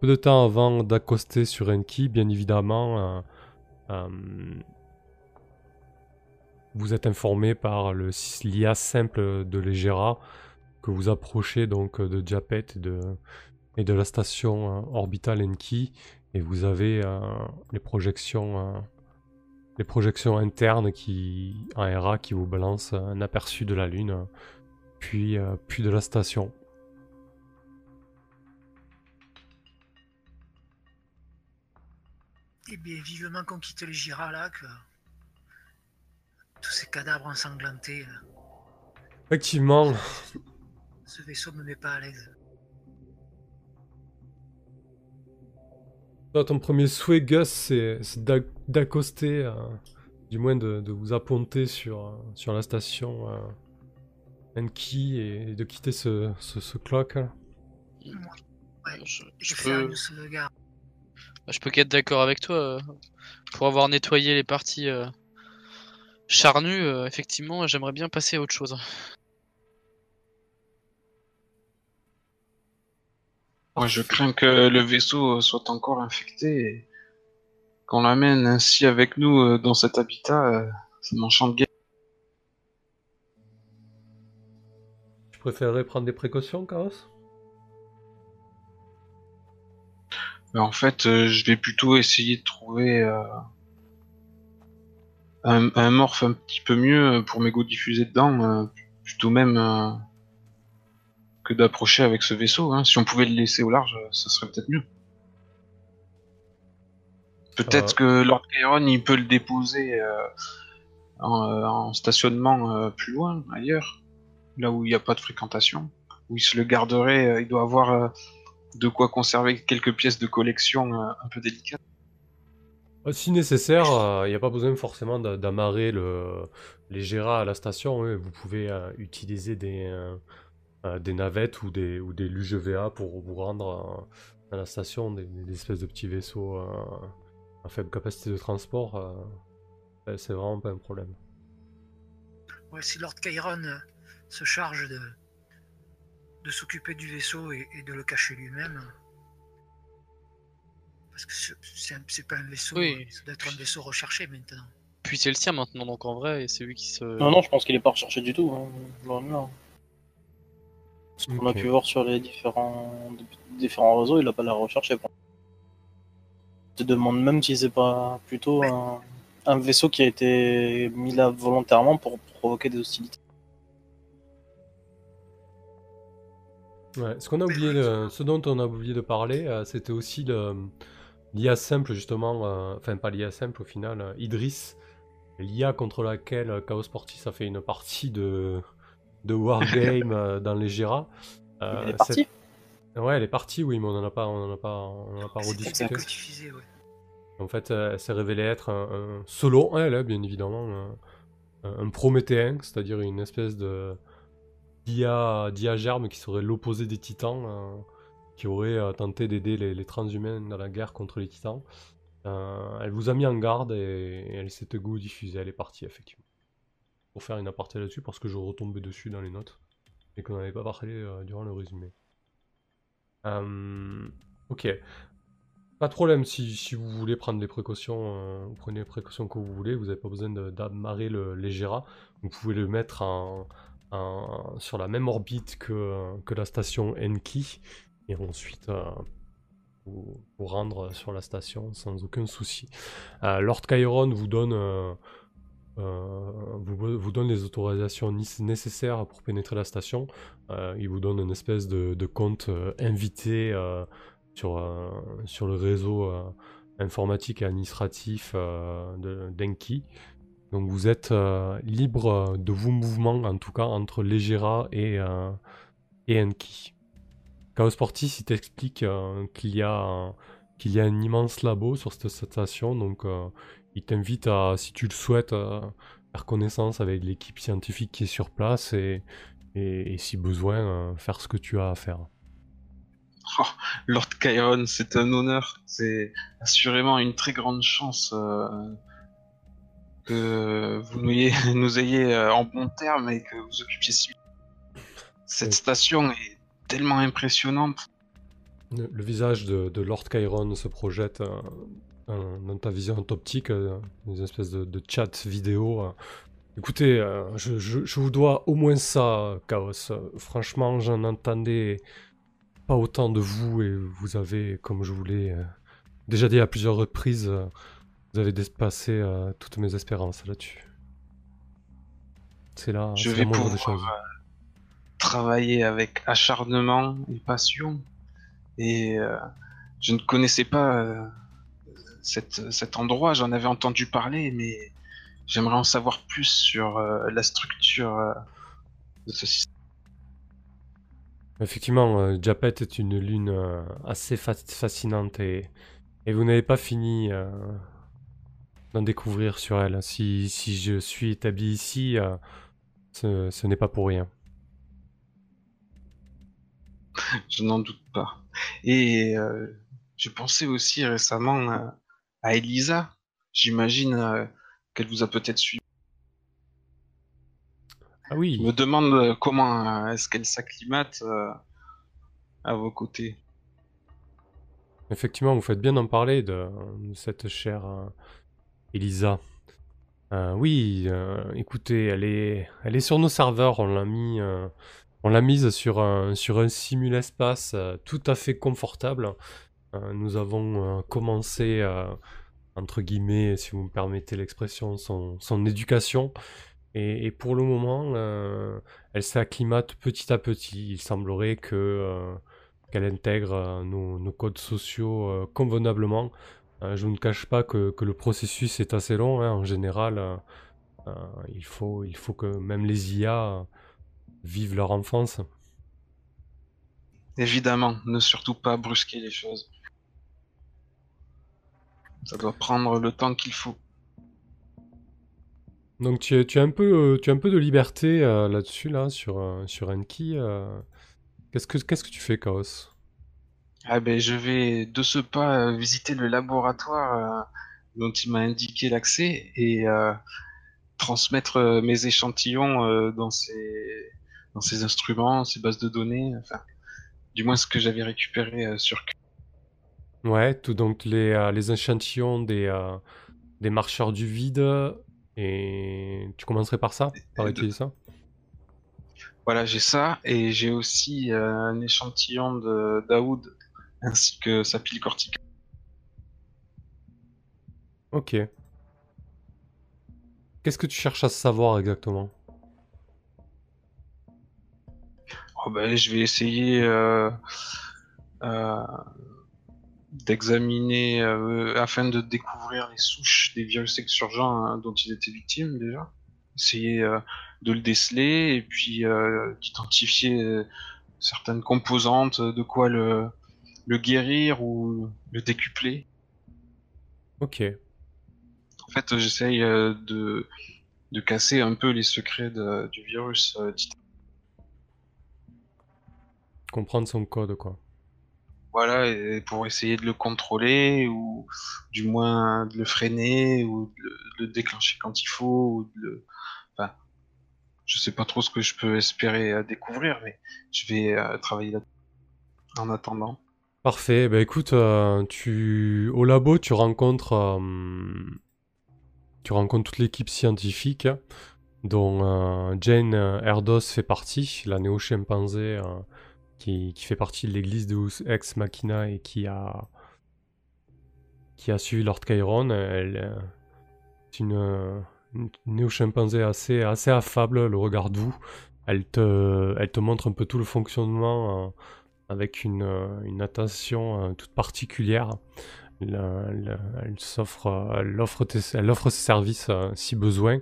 peu de temps avant d'accoster sur Enki, bien évidemment, vous êtes informé par le l'IA simple de l'Egera que vous approchez donc de Japet et de, et de la station euh, orbitale Enki et vous avez euh, les projections euh, les projections internes qui en RA qui vous balancent un aperçu de la Lune puis, euh, puis de la station.
Eh bien, vivement qu'on quitte les Gira là, que tous ces cadavres ensanglantés, euh,
Effectivement,
ce vaisseau me met pas à l'aise.
Toi, ton premier souhait, Gus, c'est c'est d'ac- d'accoster, euh, du moins de, de vous apponter sur, euh, sur la station euh, Enki et de quitter ce, ce, ce clock.
Ouais,
Je,
je
je
fais
peux,
sauvegarde.
je peux qu'être d'accord avec toi. euh, Pour avoir nettoyé les parties euh, charnues, euh, effectivement, j'aimerais bien passer à autre chose.
Moi, je crains que le vaisseau soit encore infecté et qu'on l'amène ainsi avec nous euh, dans cet habitat. euh, Ça m'enchante bien.
Tu préférerais prendre des précautions, Chaos?
Mais en fait, euh, je vais plutôt essayer de trouver euh, un, un morph un petit peu mieux euh, pour m'égo diffuser dedans, euh, plutôt même euh, que d'approcher avec ce vaisseau. hein. Si on pouvait le laisser au large, euh, ça serait peut-être mieux. Peut-être que Lord Chiron, il peut le déposer euh, en, euh, en stationnement euh, plus loin, ailleurs, là où il n'y a pas de fréquentation, où il se le garderait. il doit avoir de quoi conserver quelques pièces de collection un peu délicates.
Si nécessaire, il n'y a pas besoin forcément d'a- d'amarrer le, les Gera à la station. hein. Vous pouvez utiliser des, euh, des navettes ou des, ou des LUGVA pour vous rendre euh, à la station, des, des espèces de petits vaisseaux euh, à faible capacité de transport. c'est vraiment pas un problème.
Ouais, si Lord Chiron se charge de, de s'occuper du vaisseau et, et de le cacher lui-même. Parce que c'est- pas un vaisseau,
Oui.
ça doit être un vaisseau recherché maintenant.
Puis c'est le sien maintenant, donc en vrai, c'est lui qui se.
Non, non, je pense qu'il est pas recherché du tout. Hein. Ce qu'on a pu voir sur les différents, différents réseaux, il a pas l'air recherché. quoi. Je te demande même si c'est pas plutôt un, un vaisseau qui a été mis là volontairement pour provoquer des hostilités.
Ouais, ce qu'on a oublié, de- ce dont on a oublié de parler, euh, c'était aussi le- l'IA simple justement, euh, enfin pas l'IA simple au final, euh, Idris, l'IA contre laquelle euh, Chaos Portis a fait une partie de, de Wargame euh, dans les Jira. Euh,
il est parti.
cette- Ouais, elle est partie, oui, mais on en a pas, on en a pas, on en a pas rediscuté.
diffusé, ouais.
En fait, euh, elle s'est révélée être un, un- selon elle, hein, bien évidemment, un, un prométhéen, c'est-à-dire une espèce de d'IA, d'IA germe qui serait l'opposé des titans, euh, qui aurait euh, tenté d'aider les, les transhumains dans la guerre contre les titans. Euh, elle vous a mis en garde et, et elle s'est go diffusée, elle est partie effectivement. Pour faire une aparté là-dessus, parce que je retombais dessus dans les notes et qu'on n'avait pas parlé euh, durant le résumé. Euh, ok. Pas de problème, si, si vous voulez prendre des précautions, euh, vous prenez les précautions que vous voulez, vous n'avez pas besoin d'amarrer le, les Gera. Vous pouvez le mettre en, sur la même orbite que, que la station Enki, et ensuite vous, rendre sur la station sans aucun souci. Lord Chiron vous donne, vous, vous donne les autorisations nécessaires pour pénétrer la station. Euh, il vous donne une espèce de, compte euh, invité euh, sur, euh, sur le réseau euh, informatique et administratif euh, de d'Enki. Donc vous êtes euh, libre euh, de vos mouvements, en tout cas entre Legera et, euh, et Enki. Chaos Portis, il t'explique euh, qu'il y, qu'il y a un immense labo sur cette station, donc euh, il t'invite à, si tu le souhaites, faire connaissance avec l'équipe scientifique qui est sur place et, et, et si besoin, euh, faire ce que tu as à faire.
Oh, Lord Chiron, c'est un honneur. C'est assurément une très grande chance euh, que vous nous ayez, nous ayez euh, en bon terme et que vous occupiez si Cette
Oui.
station est tellement impressionnante.
Le, le visage de, de Lord Chiron se projette euh, dans, dans ta vision optique, euh, une espèce de, de chat vidéo. euh. Écoutez, euh, je, je- je vous dois au moins ça, Chaos. Euh, franchement, j'en entendais pas autant de vous et vous avez, comme je vous l'ai euh, déjà dit à plusieurs reprises, euh, vous avez dépassé euh, toutes mes espérances là-dessus. C'est là,
Je vais
des
pouvoir
choses.
travailler avec acharnement et passion. Et euh, je ne connaissais pas euh, cette, cet endroit, j'en avais entendu parler, mais j'aimerais en savoir plus sur euh, la structure euh, de ce système.
Effectivement, euh, Japet est une lune assez fa- fascinante et, et vous n'avez pas fini d'en découvrir sur elle. Si, si je suis établi ici, ce, ce n'est pas pour rien.
je n'en doute pas. Et euh, je pensais aussi récemment à Elisa. J'imagine euh, qu'elle vous a peut-être suivi.
Ah oui.
Je me demande euh, comment euh, est-ce qu'elle s'acclimate à vos côtés.
Effectivement, vous faites bien d'en parler de, de cette chère Elisa. Euh, oui, euh, écoutez, elle est, elle est sur nos serveurs. On l'a mis, euh, on l'a mise sur un, sur un simul-espace euh, tout à fait confortable. Euh, nous avons euh, commencé, euh, entre guillemets, si vous me permettez l'expression, son, éducation. Et, pour le moment, elle s'acclimate petit à petit. Il semblerait que qu'elle intègre nos, codes sociaux convenablement. Je ne cache pas que, que le processus est assez long. hein. En général, il, faut, il faut que même les IA vivent leur enfance.
Évidemment, ne surtout pas brusquer les choses. Ça doit prendre le temps qu'il faut.
Donc tu, as- tu as un peu, euh, tu as un peu de liberté euh, là-dessus, là, sur, euh, sur Enki. euh. Qu'est-ce que, qu'est-ce que tu fais, Chaos?
Ah ben, je vais de ce pas visiter le laboratoire dont il m'a indiqué l'accès et transmettre mes échantillons dans ces dans ces instruments, ces bases de données, enfin, du moins ce que j'avais récupéré sur.
Ouais, tout, donc les, euh, les échantillons des, euh, des marcheurs du vide. Et tu commencerais par ça? Par utiliser ça?
Voilà, j'ai ça et j'ai aussi euh, un échantillon de Daoud ainsi que sa pile corticale.
Ok. Qu'est-ce que tu cherches à savoir exactement?
Oh ben, je vais essayer euh, euh, d'examiner euh, afin de découvrir les souches des virus exurgents hein, dont il était victime déjà. Essayer euh, de le déceler et puis euh, d'identifier euh, certaines composantes, de quoi le, le guérir ou le décupler.
Ok.
En fait, j'essaye euh, de, de casser un peu les secrets de- du virus. euh,
Comprendre son code, quoi.
Voilà, pour essayer de le contrôler ou du moins de le freiner ou de le, déclencher quand il faut ou de le... Enfin, sais pas trop ce que je peux espérer découvrir, mais je vais euh, travailler là en attendant.
Parfait. Bah écoute, euh, tu au labo, tu rencontres, euh, toute l'équipe scientifique, dont euh, Jane Erdos fait partie, la néo-chimpanzé qui, fait partie de l'église de Ex Machina et qui a qui a suivi Lord Chiron. Elle est une, euh, une néo-chimpanzé assez assez affable, le regard doux. Elle te elle te montre un peu tout le fonctionnement. euh, avec une, euh, une attention toute particulière. Elle, elle, offre, elle offre ses services si besoin.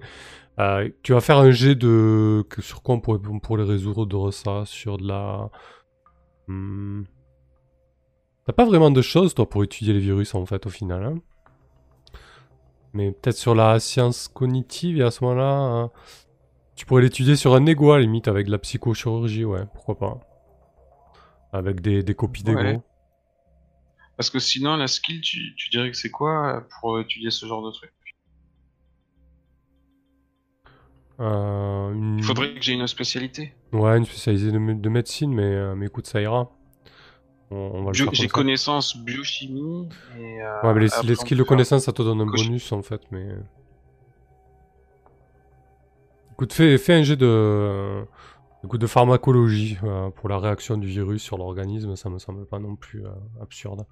Tu vas faire un jet de... Sur quoi on pourrait, on pourrait résoudre ça Sur de la... Hmm. T'as pas vraiment de choses, toi, pour étudier les virus, en fait, au final. hein Mais peut-être sur la science cognitive, et à ce moment-là... hein, tu pourrais l'étudier sur un ego, à limite, avec de la psychochirurgie, ouais, pourquoi pas. Avec des, copies.
Ouais. Parce que sinon, la skill, tu, tu dirais que c'est quoi euh, pour étudier ce genre de truc?
Euh, une...
Il faudrait que j'ai une spécialité.
Ouais, une spécialisée de, mé- de médecine, mais, euh, mais écoute, ça ira.
J'ai connaissance biochimie et. euh,
Ouais, mais les, les skills de connaissance, ça te donne un bonus en fait, mais. Écoute, fais, fais un jet de. Écoute, de pharmacologie pour la réaction du virus sur l'organisme, ça me semble pas non plus absurde.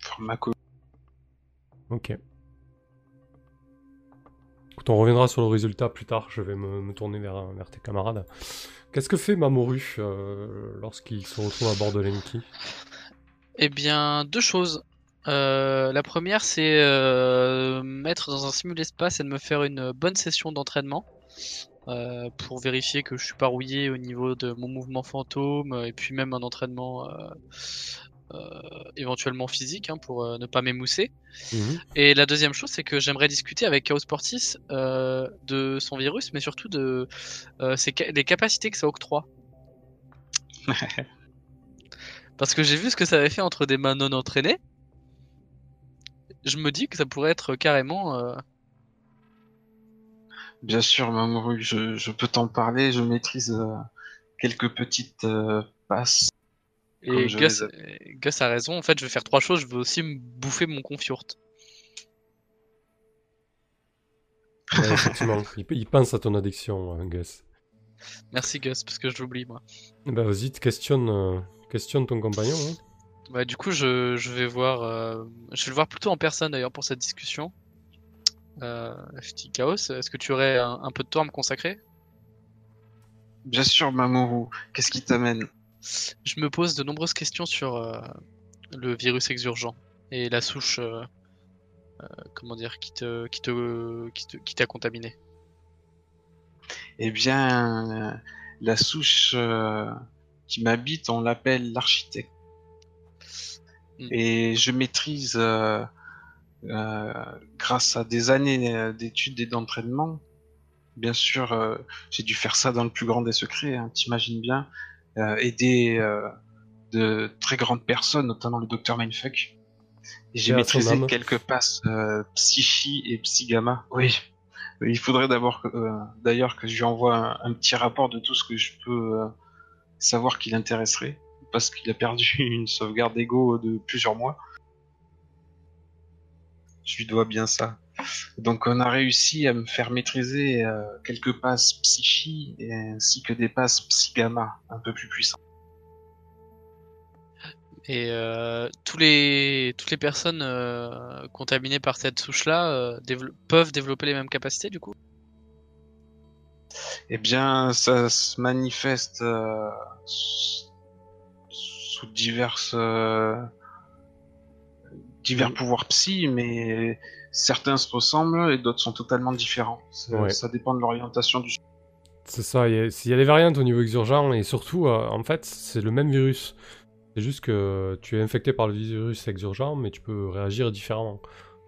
faire pharmaco-
Ok. On reviendra sur le résultat plus tard, je vais me, tourner vers, tes camarades. Qu'est-ce que fait Mamoru euh, lorsqu'il se retrouve à bord de l'Enki?
Eh bien, deux choses. Euh, la première, c'est euh, mettre dans un simul-espace et de me faire une bonne session d'entraînement euh, pour vérifier que je suis pas rouillé au niveau de mon mouvement fantôme et puis même un entraînement éventuellement physique hein, pour euh, ne pas m'émousser.
Mhm.
Et la deuxième chose, c'est que j'aimerais discuter avec Chaos Portis euh, de son virus, mais surtout de euh, ses ca- des capacités que ça octroie. Parce que j'ai vu ce que ça avait fait entre des mains non entraînées. Je me dis que ça pourrait être carrément. euh,
Bien sûr, Mamoru, je, je peux t'en parler. Je maîtrise euh, quelques petites euh, passes.
Et Gus, euh, Gus a raison. En fait, je vais faire trois choses. Je veux aussi me bouffer mon confiurte.
Ouais, effectivement. il, il pense à ton addiction, hein, Gus.
Merci Gus, parce que je l'oublie moi.
Bah vas-y, te questionne, euh, questionne ton compagnon. hein.
Bah, du coup, je, je vais voir. euh, je vais le voir plutôt en personne d'ailleurs pour cette discussion. Euh, petit Chaos, est-ce que tu aurais un, un peu de temps à me consacrer?
Bien sûr, Mamoru. Qu'est-ce qui t'amène?
Je me pose de nombreuses questions sur euh, le virus exurgent et la souche, euh, euh, comment dire, qui te, qui te, qui te, qui t'a contaminé.
Eh bien, la souche qui m'habite, on l'appelle l'architecte.
Mm.
Et je maîtrise, grâce à des années d'études et d'entraînement, bien sûr, j'ai dû faire ça dans le plus grand des secrets, hein, t'imagines bien, euh, aider euh, de très grandes personnes, notamment le docteur Mindfuck. J'ai maîtrisé quelques passes euh, psychi et psygamma. Oui, il faudrait d'abord, d'ailleurs, que je lui envoie un, un petit rapport de tout ce que je peux savoir qui l'intéresserait, parce qu'il a perdu une sauvegarde ego de plusieurs mois. Je lui dois bien ça. Donc on a réussi à me faire maîtriser euh, quelques passes psychi et ainsi que des passes psygamma un peu plus puissantes.
Et euh, tous les, toutes les personnes euh, contaminées par cette souche-là dévelop- peuvent développer les mêmes capacités du coup?
Eh bien, ça se manifeste sous diverses divers
Mm.
pouvoirs psy, mais certains se ressemblent et d'autres sont totalement différents. Ça,
Ouais.
ça dépend de l'orientation du.
C'est ça, il y, a, il y a des variantes au niveau exurgent et surtout, euh, en fait, c'est le même virus. C'est juste que tu es infecté par le virus exurgent, mais tu peux réagir différemment.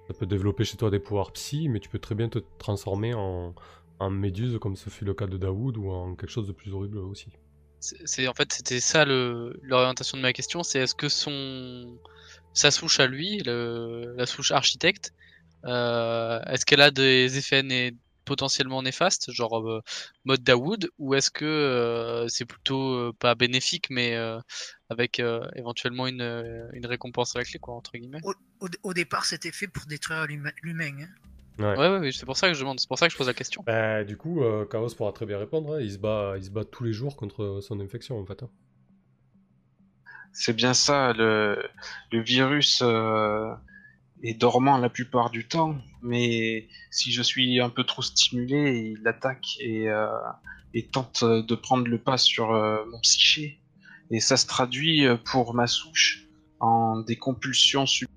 Ça peut développer chez toi des pouvoirs psy, mais tu peux très bien te transformer en, en méduse, comme ce fut le cas de Daoud, ou en quelque chose de plus horrible aussi.
C'est en fait c'était ça l'orientation de ma question, c'est est-ce que son sa souche à lui, le, la souche architecte, euh, est-ce qu'elle a des effets né- potentiellement néfastes, genre euh, mode Dawood, ou est-ce que euh, c'est plutôt euh, pas bénéfique, mais euh, avec euh, éventuellement une, euh, une récompense à la clé, quoi, entre guillemets?
Au, au départ, c'était fait pour détruire l'humain. hein.
Ouais.
Ouais, ouais, ouais, c'est pour ça que je demande, c'est pour ça que je pose la question.
Bah, du coup, euh, Chaos pourra très bien répondre. hein. Il, se bat, il se bat tous les jours contre son infection, en fait. hein.
C'est bien ça, le, le virus euh, est dormant la plupart du temps, mais si je suis un peu trop stimulé, il attaque et, euh, et tente de prendre le pas sur euh, mon psyché. Et ça se traduit euh, pour ma souche en des compulsions sub-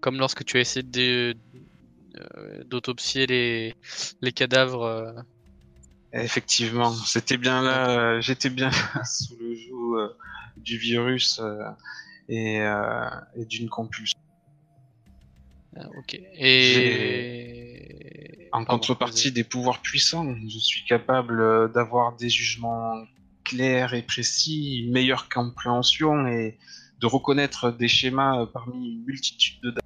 Comme lorsque tu as essayé de- d'autopsier les, les cadavres.
Effectivement, c'était bien là, j'étais bien là sous le joug du virus et, et d'une compulsion.
Ah, ok. Et
En
Pardon,
contrepartie des pouvoirs puissants, je suis capable euh, d'avoir des jugements clairs et précis, une meilleure compréhension et de reconnaître des schémas euh, parmi une multitude de dates.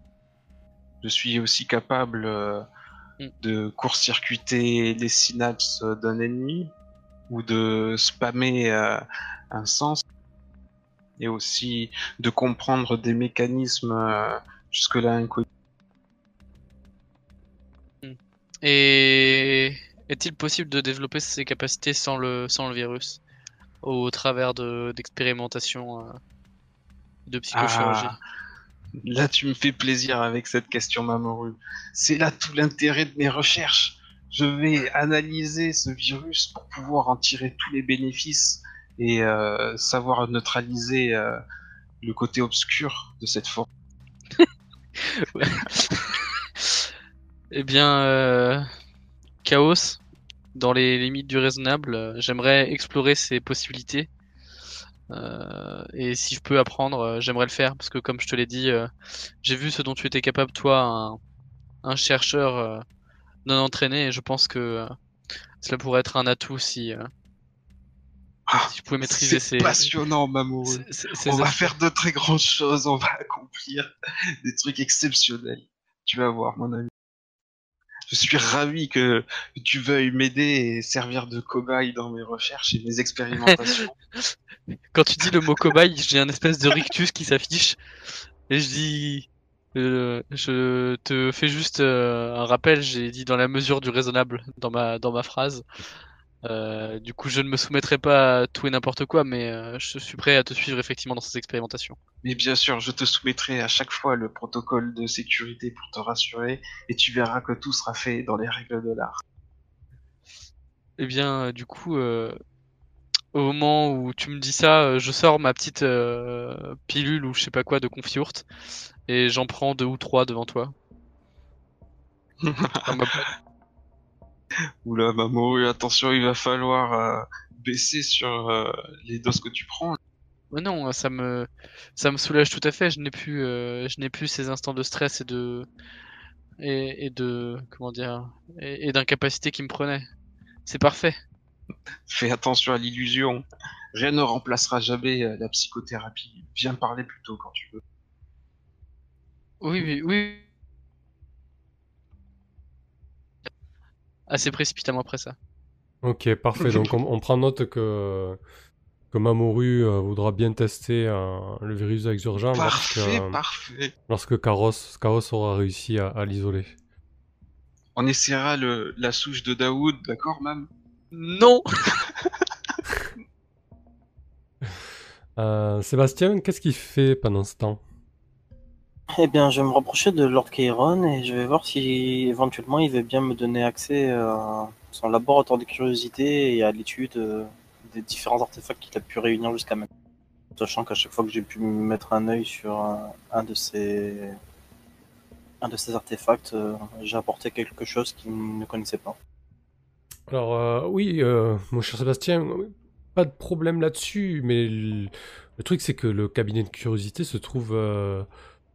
Je suis aussi capable euh,
Mm.
de court-circuiter les synapses d'un ennemi ou de spammer un sens et aussi de comprendre des mécanismes jusque-là inconnus.
Et est-il possible de développer ces capacités sans le sans le virus, au travers de d'expérimentations euh, de psychochirurgie?
Ah, là, tu me fais plaisir avec cette question, Mamoru. C'est là tout l'intérêt de mes recherches. Je vais analyser ce virus pour pouvoir en tirer tous les bénéfices et euh, savoir neutraliser euh, le côté obscur de cette forme.
Eh bien, euh, Chaos, dans les limites du raisonnable, euh, j'aimerais explorer ces possibilités. Euh, et si je peux apprendre, euh, j'aimerais le faire, parce que comme je te l'ai dit, j'ai vu ce dont tu étais capable, toi, un, un chercheur euh, non entraîné, et je pense que cela pourrait être un atout si... euh,
Ah,
si je pouvais maîtriser
c'est
ces.
passionnant, Mamoru. On va faire de très grandes choses, on va accomplir des trucs exceptionnels. Tu vas voir, mon ami. Je suis ravi que tu veuilles m'aider et servir de cobaye dans mes recherches et mes expérimentations.
Quand tu dis le mot cobaye, j'ai un espèce de rictus qui s'affiche. Et je dis. euh, je te fais juste euh, un rappel, j'ai dit dans la mesure du raisonnable dans ma, dans ma phrase. Euh, du coup, je ne me soumettrai pas à tout et n'importe quoi, mais euh, je suis prêt à te suivre effectivement dans ces expérimentations.
Mais bien sûr, je te soumettrai à chaque fois le protocole de sécurité pour te rassurer et tu verras que tout sera fait dans les règles de l'art.
Eh bien, euh, du coup, euh, au moment où tu me dis ça, je sors ma petite euh, pilule ou je sais pas quoi de confiourte et j'en prends deux ou trois devant toi. Dans ma boîte.
Oula, Mamoru, attention, il va falloir euh, baisser sur euh, les doses que tu prends.
Mais non, ça me, ça me soulage tout à fait. Je n'ai plus, euh, je n'ai plus ces instants de stress et de, et, et de, comment dire, et, et d'incapacité qui me prenaient. C'est parfait.
Fais attention à l'illusion. Rien ne remplacera jamais euh, la psychothérapie. Viens parler plus tôt quand tu veux.
Oui, oui, oui. Assez précipitamment après ça.
Ok, parfait. Donc on, on prend note que, que Mamoru euh, voudra bien tester euh, le virus exurgent lorsque,
Parfait,
euh,
parfait.
lorsque Chaos, Chaos aura réussi à, à l'isoler.
On essaiera le, la souche de Daoud, d'accord, mam?
Non.
Euh, Sébastien, qu'est-ce qu'il fait pendant ce temps?
Eh bien, je vais me rapprocher de Lord Kairon et je vais voir si éventuellement il veut bien me donner accès à son laboratoire de curiosité et à l'étude euh, des différents artefacts qu'il a pu réunir jusqu'à maintenant. Sachant qu'à chaque fois que j'ai pu mettre un œil sur un, un de ces un de ces artefacts, euh, j'ai apporté quelque chose qu'il ne connaissait pas.
Alors euh, oui, euh, mon cher Sébastien, pas de problème là-dessus, mais le, truc c'est que le cabinet de curiosité se trouve euh,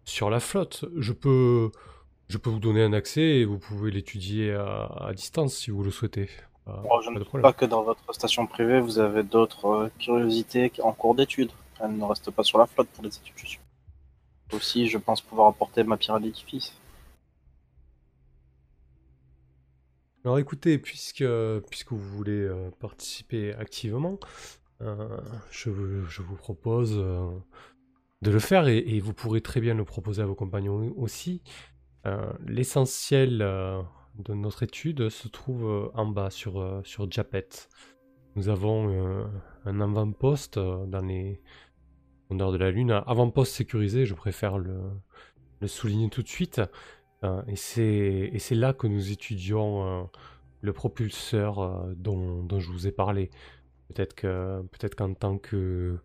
sur la flotte. Je peux, je peux vous donner un accès et vous pouvez l'étudier à, à distance si vous le souhaitez.
Je
pas
ne
problème.
pas que dans votre station privée, vous avez d'autres euh, curiosités en cours d'étude. Elles ne restent pas sur la flotte pour les études, je suis. Aussi, je pense pouvoir apporter ma pierre à l'édifice.
Alors écoutez, puisque, puisque vous voulez euh, participer activement, euh, je, vous- je vous propose de le faire et, vous pourrez très bien le proposer à vos compagnons aussi. Euh, L'essentiel euh, de notre étude se trouve euh, en bas sur, sur Japet. Nous avons un avant-poste dans les rondeurs de la Lune, un avant-poste sécurisé, je préfère le, souligner tout de suite. Et c'est là que nous étudions le propulseur dont, dont je vous ai parlé. Peut-être que peut-être qu'en tant que,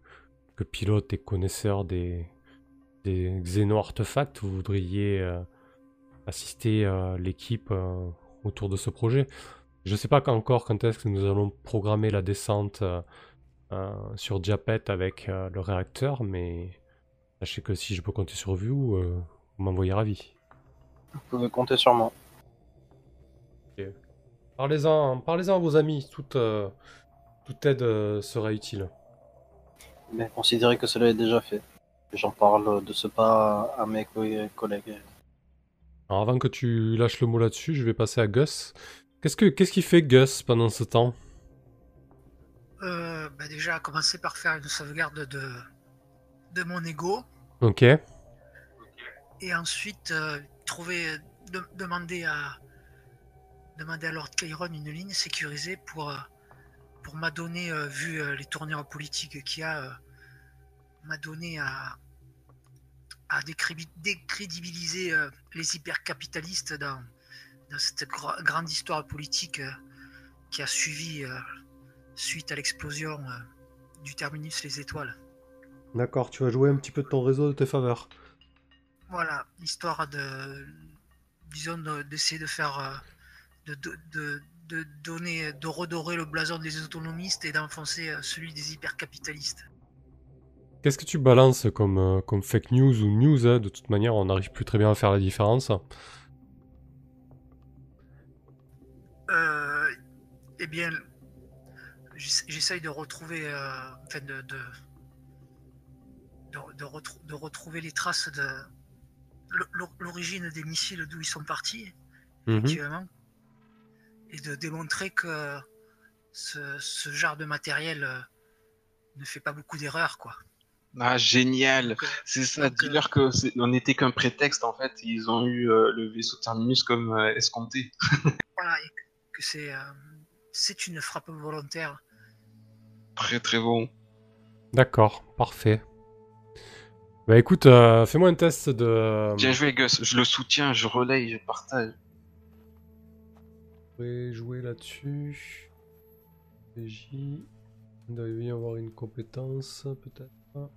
que pilote et connaisseur des, des xéno-artefacts, vous voudriez euh, assister euh, l'équipe euh, autour de ce projet. Je ne sais pas encore quand est-ce que nous allons programmer la descente sur Japet avec le réacteur, mais sachez que si je peux compter sur vous, vous m'envoyez ravi.
Vous pouvez compter sur moi.
Parlez-en, parlez-en à vos amis, toute, toute aide sera utile.
Mais considérez que cela est déjà fait. J'en parle de ce pas à mes co- collègues.
Alors avant que tu lâches le mot là-dessus, je vais passer à Gus. Qu'est-ce que qu'est-ce qui fait Gus pendant ce temps?
Euh, bah déjà, commencer par faire une sauvegarde de, de mon ego.
Ok.
Et ensuite, euh, trouver, de- demander à demander à Lord Kairon une ligne sécurisée pour, euh, pour m'adonner, euh, vu euh, les tournures politiques qu'il y a, euh, m'adonner à, à décrébi- décrédibiliser les hypercapitalistes dans, dans cette gra- grande histoire politique qui a suivi suite à l'explosion du terminus Les Étoiles.
D'accord, tu vas jouer un petit peu de ton réseau de tes faveurs.
Voilà, histoire de, disons, de- d'essayer de faire, euh, de, de, de, donner, de redorer le blason des autonomistes et d'enfoncer euh, celui des hypercapitalistes.
Qu'est-ce que tu balances comme, euh, comme fake news ou news hein? De toute manière, on n'arrive plus très bien à faire la différence.
Euh, eh bien, j'essa- j'essaye de retrouver, euh, enfin de, de, de, de retrou- de retrouver les traces de l'o- l'origine des missiles d'où ils sont partis,
Mhm.
effectivement, et de démontrer que ce, ce genre de matériel euh, ne fait pas beaucoup d'erreurs, quoi.
Ah, génial
euh,
C'est ça,
euh,
dis-leur que on n'était qu'un prétexte en fait, ils ont eu euh, le vaisseau Terminus comme euh, escompté.
voilà, et que c'est euh, c'est une frappe volontaire.
Très très bon.
D'accord, parfait. Bah écoute, euh, fais-moi un test de...
Bien joué Gus, je le soutiens, je relaye, je partage.
Je pourrais jouer là-dessus. Il doit y avoir une compétence, peut-être.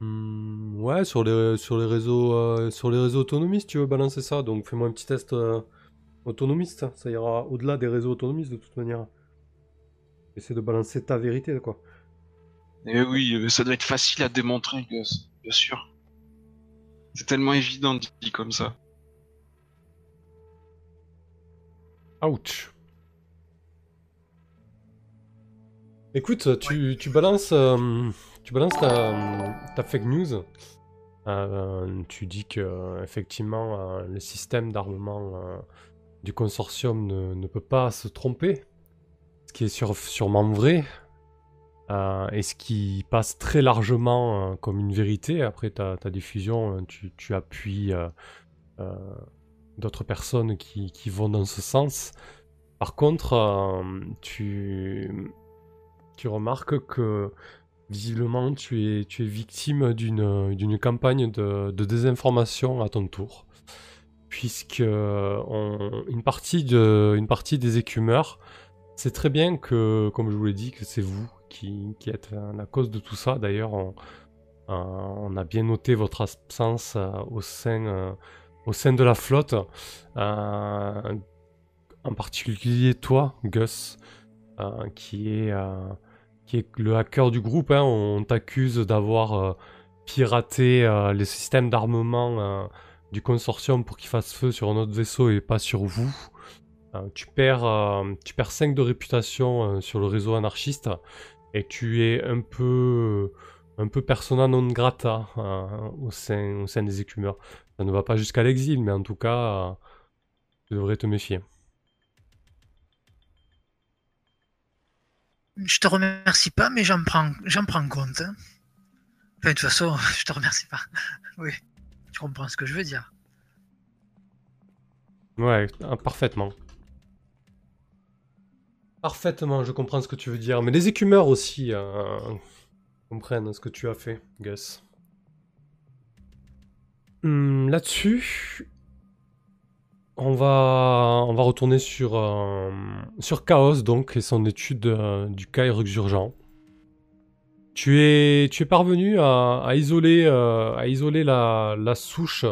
Hmm, ouais, sur les, sur les réseaux euh, sur les réseaux autonomistes, tu veux balancer ça? Donc fais-moi un petit test euh, autonomiste. Ça ira au-delà des réseaux autonomistes de toute manière. Essaie de balancer ta vérité, quoi.
Et oui, euh, ça doit être facile à démontrer bien sûr. C'est tellement évident dit comme ça.
Ouch. Écoute, tu, tu balances, euh, tu balances ta, ta fake news. Euh, tu dis que effectivement euh, le système d'armement euh, du consortium ne, ne peut pas se tromper, ce qui est sur- sûrement vrai, euh, et ce qui passe très largement euh, comme une vérité. Après ta, diffusion, euh, tu, appuies d'autres personnes qui, vont dans ce sens. Par contre, tu, remarques que visiblement tu es, victime d'une campagne de, désinformation à ton tour. Puisque une partie des écumeurs sait très bien que, comme je vous l'ai dit, que c'est vous qui, qui êtes la cause de tout ça. D'ailleurs, on, a bien noté votre absence euh, au sein euh, au sein de la flotte. Euh, en particulier toi, Gus, qui, est, qui est le hacker du groupe. hein. On t'accuse d'avoir piraté les systèmes d'armement du consortium pour qu'ils fassent feu sur un autre vaisseau et pas sur vous. Tu, perds, tu perds 5 de réputation sur le réseau anarchiste et tu es un peu, un peu persona non grata euh, au, sein, au sein des écumeurs. Ça ne va pas jusqu'à l'exil, mais en tout cas, tu devrais te méfier.
Je te remercie pas, mais j'en prends, j'en prends compte. hein. Enfin, de toute façon, je te remercie pas. Oui, tu comprends ce que je veux dire.
Ouais, ah, parfaitement. Parfaitement, je comprends ce que tu veux dire. Mais les écumeurs aussi euh, comprennent ce que tu as fait, Gus. Hmm, Là-dessus, on va, on va retourner sur, euh, sur Chaos, donc, et son étude euh, du cas urgent. Tu es, tu es parvenu à, isoler, à isoler la, la souche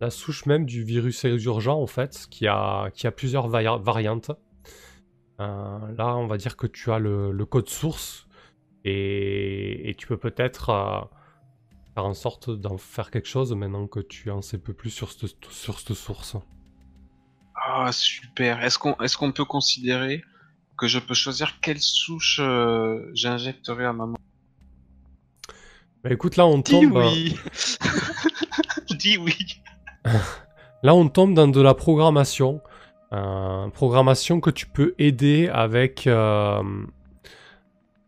la souche même du virus urgent en fait, qui a, qui a plusieurs vari- variantes. Euh, là, on va dire que tu as le, le code source et, et tu peux peut-être euh, faire en sorte d'en faire quelque chose maintenant que tu en sais peu plus sur cette, sur cette source.
Ah super. Est-ce qu'on peut considérer que je peux choisir quelle souche euh, j'injecterai à maman
Bah écoute, là on
Dis
tombe,
oui. Dis oui.
là on tombe dans de la programmation, Euh, programmation que tu peux aider avec euh,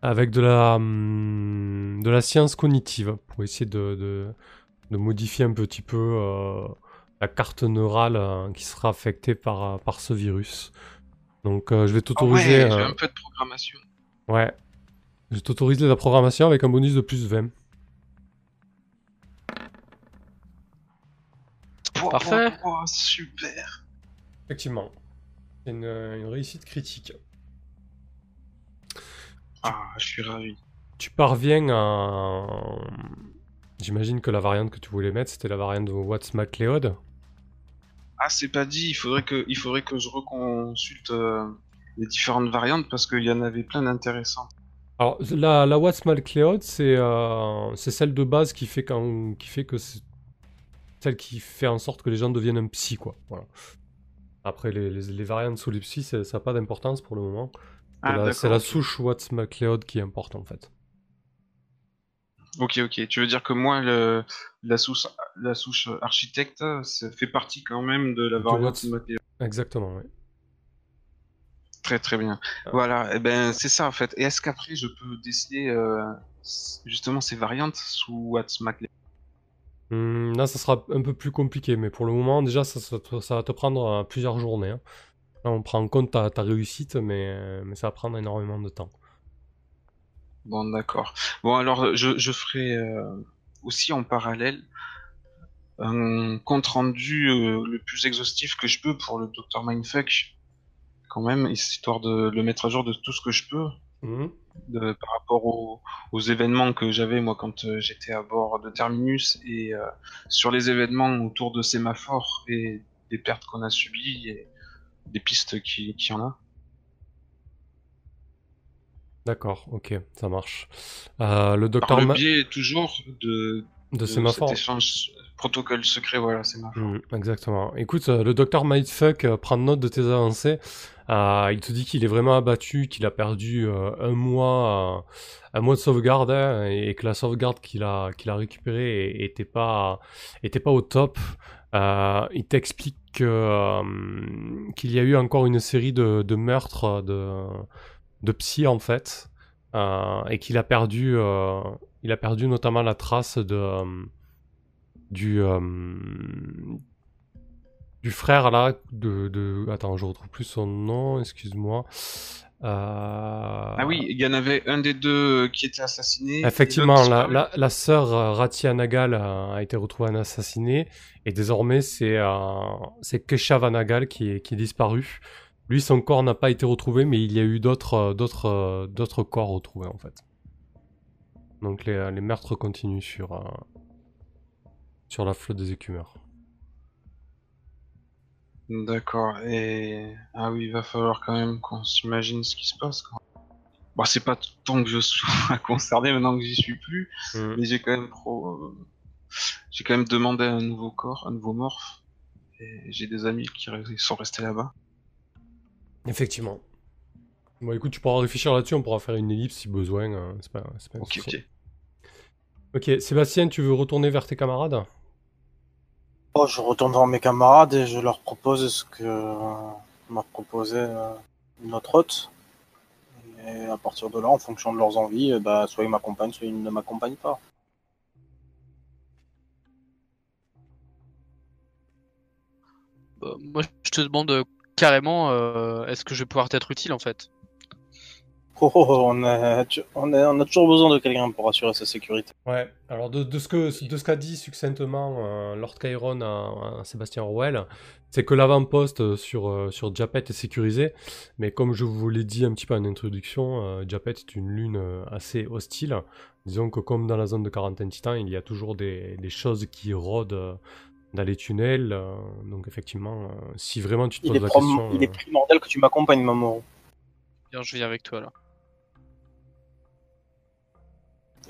avec de la hum, de la science cognitive pour essayer de, de, de modifier un petit peu euh, la carte neurale euh, qui sera affectée par, par ce virus. Donc euh, je vais
Ah
t'autoriser
ouais,
euh,
un peu de programmation.
ouais. Je vais t'autoriser la programmation avec un bonus de plus 20.
Oh,
Parfait.
oh, oh, super.
Effectivement. C'est une, une réussite critique.
Ah, je suis ravi.
Tu parviens à... J'imagine que la variante que tu voulais mettre, c'était la variante de What's MacLeod.
Ah, c'est pas dit. Il faudrait que il faudrait que je reconsulte euh, les différentes variantes parce qu'il y en avait plein d'intéressantes.
Alors, la, la What's MacLeod, c'est euh, c'est celle de base qui fait, quand, qui fait que c'est celle qui fait en sorte que les gens deviennent un psy, quoi. Voilà. Après, les, les, les variantes solipsis, ça n'a pas d'importance pour le moment. C'est
Ah,
la, c'est souche Watts McLeod qui importe en fait.
Ok, ok. Tu veux dire que moi, le, la souche, la souche architecte, ça fait partie quand même de la variante.
Exactement, oui.
Très très bien.
Ah.
Voilà, et ben c'est ça en fait. Et est-ce qu'après je peux déceler euh, justement ces variantes sous Watts Macleod?
Hmm, là, ça sera un peu plus compliqué, mais pour le moment, déjà, ça, ça te- ça va te prendre euh, plusieurs journées. hein. Là, on prend en compte ta, ta réussite, mais, euh, mais ça va prendre énormément de temps.
Bon, d'accord. Bon, alors je, je ferai euh, aussi en parallèle un compte rendu euh, le plus exhaustif que je peux pour le Dr Mindfuck, quand même, histoire de le mettre à jour de tout ce que je peux.
Mhm.
De, par rapport aux, aux événements que j'avais moi quand euh, j'étais à bord de Terminus et euh, sur les événements autour de Sémaphore et des pertes qu'on a subies et des pistes qui, qui en a.
D'accord, ok, ça marche. Euh, le
Par
docteur
le
Ma-
biais toujours de,
de
de
Sémaphore.
cet échange protocole secret, voilà, Sémaphore.
Mm, exactement. Écoute, euh, le docteur Mindfuck euh, prend note de tes avancées. Euh, il te dit qu'il est vraiment abattu, qu'il a perdu euh, un mois, euh, un mois de sauvegarde, hein, et que la sauvegarde qu'il a, qu'il a récupérée était pas, était pas au top. Il t'explique que, qu'il y a eu encore une série de, meurtres de, de psy en fait, et qu'il a perdu, il a perdu notamment la trace de du du frère là de, de attends je retrouve plus son nom excuse-moi. Euh,
Ah oui, il y en avait un des deux qui était assassiné.
effectivement
l'autre
la, la, la sœur euh, Ratia Nagal a, été retrouvée assassinée et désormais c'est euh, c'est Kesha Vanagal qui est, qui est disparu lui son corps n'a pas été retrouvé mais il y a eu d'autres euh, d'autres euh, d'autres corps retrouvés en fait. Donc les, les meurtres continuent sur euh, sur la flotte des écumeurs
D'accord. Et ah oui, il va falloir quand même qu'on s'imagine ce qui se passe. Quand... Bon, c'est pas tant que je sois concerné maintenant que j'y suis plus,
Mm.
mais j'ai quand même pro... j'ai quand même demandé un nouveau corps, un nouveau morph. Et j'ai des amis qui sont restés là-bas.
Effectivement. Bon, écoute, tu pourras réfléchir là-dessus, on pourra faire une ellipse si besoin. euh, c'est pas, c'est pas un
Ok,
souci.
ok.
Ok, Sébastien, tu veux retourner vers tes camarades?
Je retourne voir mes camarades et je leur propose ce que m'a proposé euh, notre hôte. Et à partir de là, en fonction de leurs envies, bah, soit ils m'accompagnent, soit ils ne m'accompagnent pas.
Bah, moi, je te demande euh, carrément, euh, est-ce que je vais pouvoir t'être utile en fait?
Oh, oh, oh, on, a, tu- on, a, on a toujours besoin de quelqu'un pour assurer sa sécurité.
Ouais, alors de, de ce que de ce qu'a dit succinctement euh, Lord Chiron à, à Sébastien Orwell, c'est que l'avant-poste sur, euh, sur Japet est sécurisé, mais comme je vous l'ai dit un petit peu en introduction, euh, Japet est une lune euh, assez hostile. Disons que comme dans la zone de quarantaine titan, il y a toujours des, des choses qui rôdent dans les tunnels, euh, donc effectivement, euh, si vraiment tu te
Il
poses
est,
la question...
il est
euh,
primordial que tu m'accompagnes, Mamoru.
Bien, je viens avec toi là.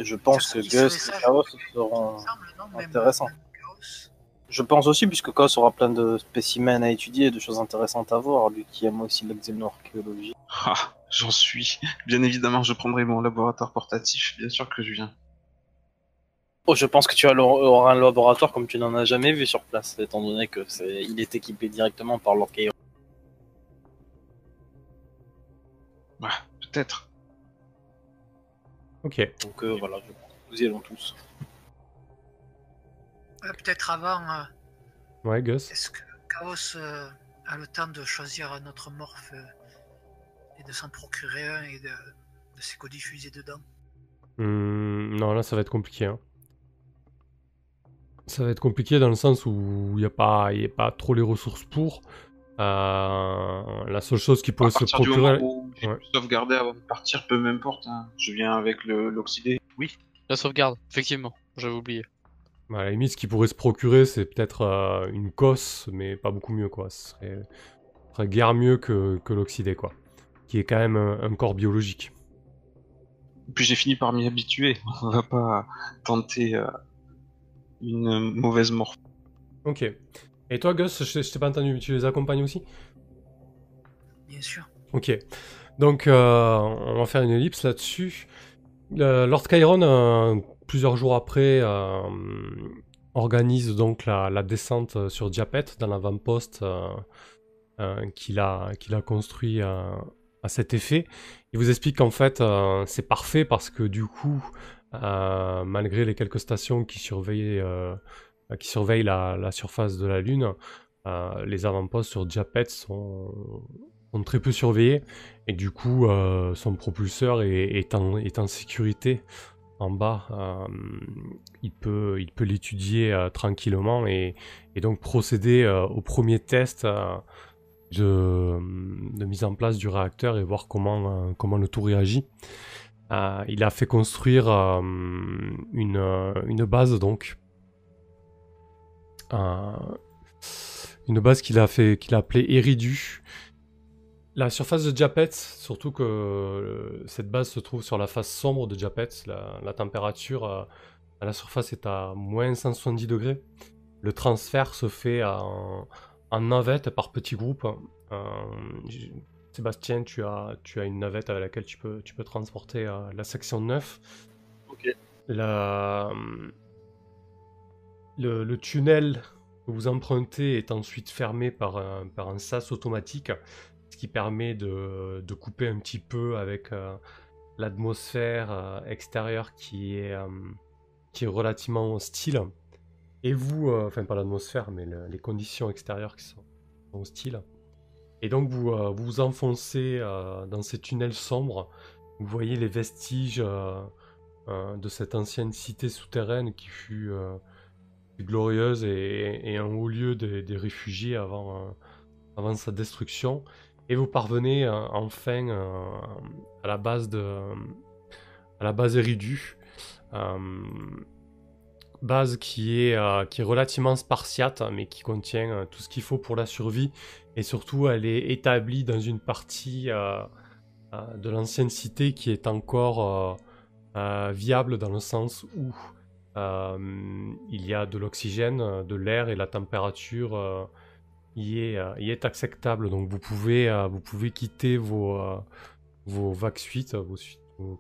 Je pense que Gus et Chaos seront...
me semble, non, même-
intéressant.
même Chaos.
Je pense aussi, puisque Chaos aura plein de spécimens à étudier et de choses intéressantes à voir, lui qui aime aussi l'exénoarchéologie.
Ah, j'en suis. Bien évidemment, je prendrai mon laboratoire portatif. Bien sûr que je viens.
Oh, je pense que tu auras un laboratoire comme tu n'en as jamais vu sur place, étant donné que c'est, il est équipé directement par Chaos.
Ouais, peut-être.
Ok,
Donc euh, voilà, nous y allons tous.
Euh, Peut-être avant, euh,
ouais Gus.
est-ce que Chaos euh, a le temps de choisir notre morph euh, et de s'en procurer un et de, de s'écodiffuser dedans?
Hmm, non, là, ça va être compliqué. hein. Ça va être compliqué dans le sens où il n'y a, pas- il y a pas trop les ressources pour. Euh, la seule chose qui pourrait se procurer.
moment où j'ai
Ouais.
sauvegarder avant de partir, peu m'importe. hein. Je viens avec l'oxydé. Oui.
La sauvegarde, effectivement, j'avais oublié.
Bah, à la limite, ce qui pourrait se procurer, c'est peut-être euh, une cosse, mais pas beaucoup mieux, quoi. Ce serait, ce serait guère mieux que, que l'oxydé, quoi. Qui est quand même un, un corps biologique.
Puis j'ai fini par m'y habituer. On va pas tenter euh, une mauvaise morph.
Ok. Et toi, Gus, je, je t'ai pas entendu, tu les accompagnes aussi?
Bien sûr.
Ok. Donc, euh, on va faire une ellipse là-dessus. Euh, Lord Chiron, euh, plusieurs jours après, organise donc la, la descente sur Diapet dans l'avant-poste qu'il a, qu'il a construit à cet effet. Il vous explique qu'en fait, c'est parfait parce que du coup, malgré les quelques stations qui surveillent, euh, qui surveillent la, surface de la Lune, euh, les avant-postes sur Diapet sont, très peu surveillés et du coup, euh, son propulseur est, en, sécurité en bas. Euh, il peut l'étudier euh, tranquillement et, donc procéder euh, au premier test euh, de, mise en place du réacteur et voir comment, euh, le tout réagit. Euh, il a fait construire euh, une, euh, une base donc. Une base qu'il a fait qu'il a appelée Eridu. La surface de Japet, surtout que euh, cette base se trouve sur la face sombre de Japet, la, la température euh, à la surface est à moins 170 degrés. Le transfert se fait en, en navette par petits groupes. Euh, Sébastien, tu as, tu as une navette avec laquelle tu peux, tu peux transporter la section 9.
Ok.
La, le, tunnel que vous empruntez est ensuite fermé par un, par un sas automatique, ce qui permet de, de couper un petit peu avec euh, l'atmosphère euh, extérieure qui est, euh, qui est relativement hostile. Et vous, enfin pas l'atmosphère, mais le- les conditions extérieures qui sont, hostiles. Et donc vous vous, enfoncez dans ces tunnels sombres. Vous voyez les vestiges de cette ancienne cité souterraine qui fut glorieuse et, et un haut lieu des, réfugiés avant, euh, avant sa destruction. Et vous parvenez euh, enfin euh, à la base de à la base Eridu. Base qui est, qui est relativement spartiate, mais qui contient tout ce qu'il faut pour la survie. Et surtout, elle est établie dans une partie de l'ancienne cité qui est encore viable dans le sens où il y a de l'oxygène, euh, de l'air et la température euh, y, est, euh, acceptable. Donc vous pouvez, euh, vous pouvez quitter vos, euh, vos vagues suites, vos,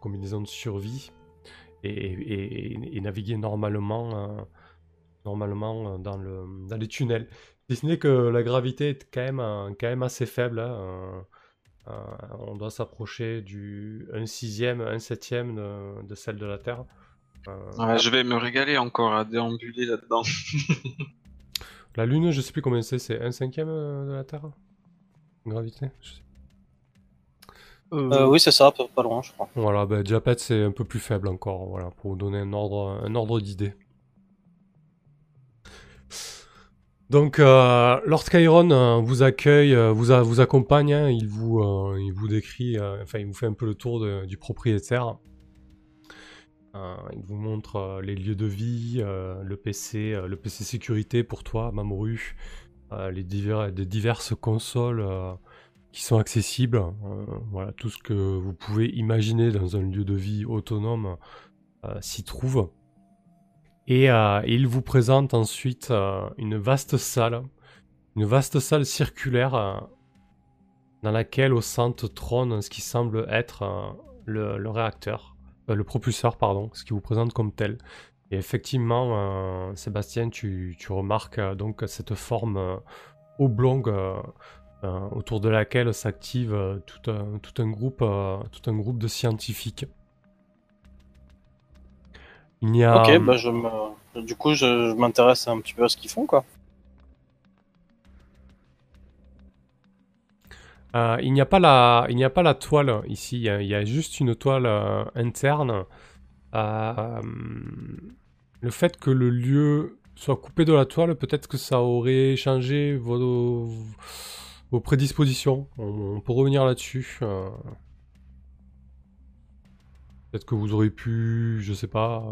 combinaisons de survie et, naviguer normalement, euh, normalement euh, dans, le, dans les tunnels. Si ce n'est que la gravité est quand même, euh, quand même assez faible. hein, euh, euh, on doit s'approcher du 1 sixième, 1 septième de, de celle de la Terre. Euh,
Ouais, je vais me régaler encore à déambuler là-dedans.
La Lune, je sais plus combien c'est, c'est 1 cinquième euh, de la Terre? Gravité je sais.
Euh, oui, c'est ça, pas, pas loin, je crois.
Voilà, ben, Japet c'est un peu plus faible encore, voilà, pour vous donner un ordre, un ordre d'idée. Donc, euh, Lord Chiron euh, vous accueille, euh, vous, a- vous accompagne, hein, il, vous, euh, il vous décrit, euh, enfin, il vous fait un peu le tour de- du propriétaire. Il vous montre euh, les lieux de vie, euh, le PC, euh, le PC sécurité pour toi, Mamoru, les, diverses consoles qui sont accessibles. voilà, tout ce que vous pouvez imaginer dans un lieu de vie autonome s'y trouve. Et il vous présente ensuite une vaste salle, une vaste salle circulaire dans laquelle au centre trône ce qui semble être le réacteur, euh, le propulseur, pardon, ce qui vous présente comme tel. Et effectivement, euh, Sébastien, tu, tu remarques euh, donc cette forme oblongue autour de laquelle s'active tout, un, tout, un groupe, tout un groupe de scientifiques. Il y a,
Ok, bah je me... Du coup, je, je m'intéresse un petit peu à ce qu'ils font, quoi.
Euh, il n'y a pas la, toile ici. Il y a, juste une toile euh, interne. Euh, le fait que le lieu soit coupé de la toile, peut-être que ça aurait changé vos, prédispositions. On, peut revenir là-dessus. Peut-être que vous aurez pu, je sais pas,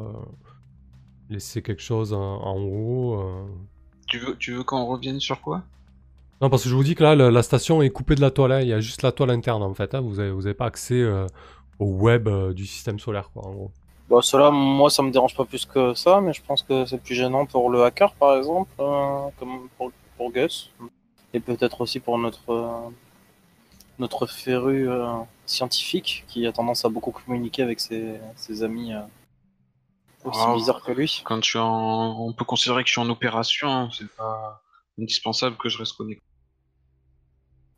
laisser quelque chose en, en haut.
tu veux qu'on revienne sur quoi?
Non, parce que je vous dis que là, la, la station est coupée de la toile. hein. Il y a juste la toile interne en fait. hein. Vous avez, vous avez pas accès euh, au web euh, du système solaire, quoi, en gros.
Bah, cela, moi, ça me dérange pas plus que ça, mais je pense que c'est plus gênant pour le hacker, par exemple, euh, comme pour, Gus et peut-être aussi pour notre euh, notre féru euh, scientifique qui a tendance à beaucoup communiquer avec ses, ses amis euh, aussi
Ah.
bizarres que lui.
Quand je suis en... On peut considérer que je suis en opération, hein, c'est pas indispensable que je reste connecté.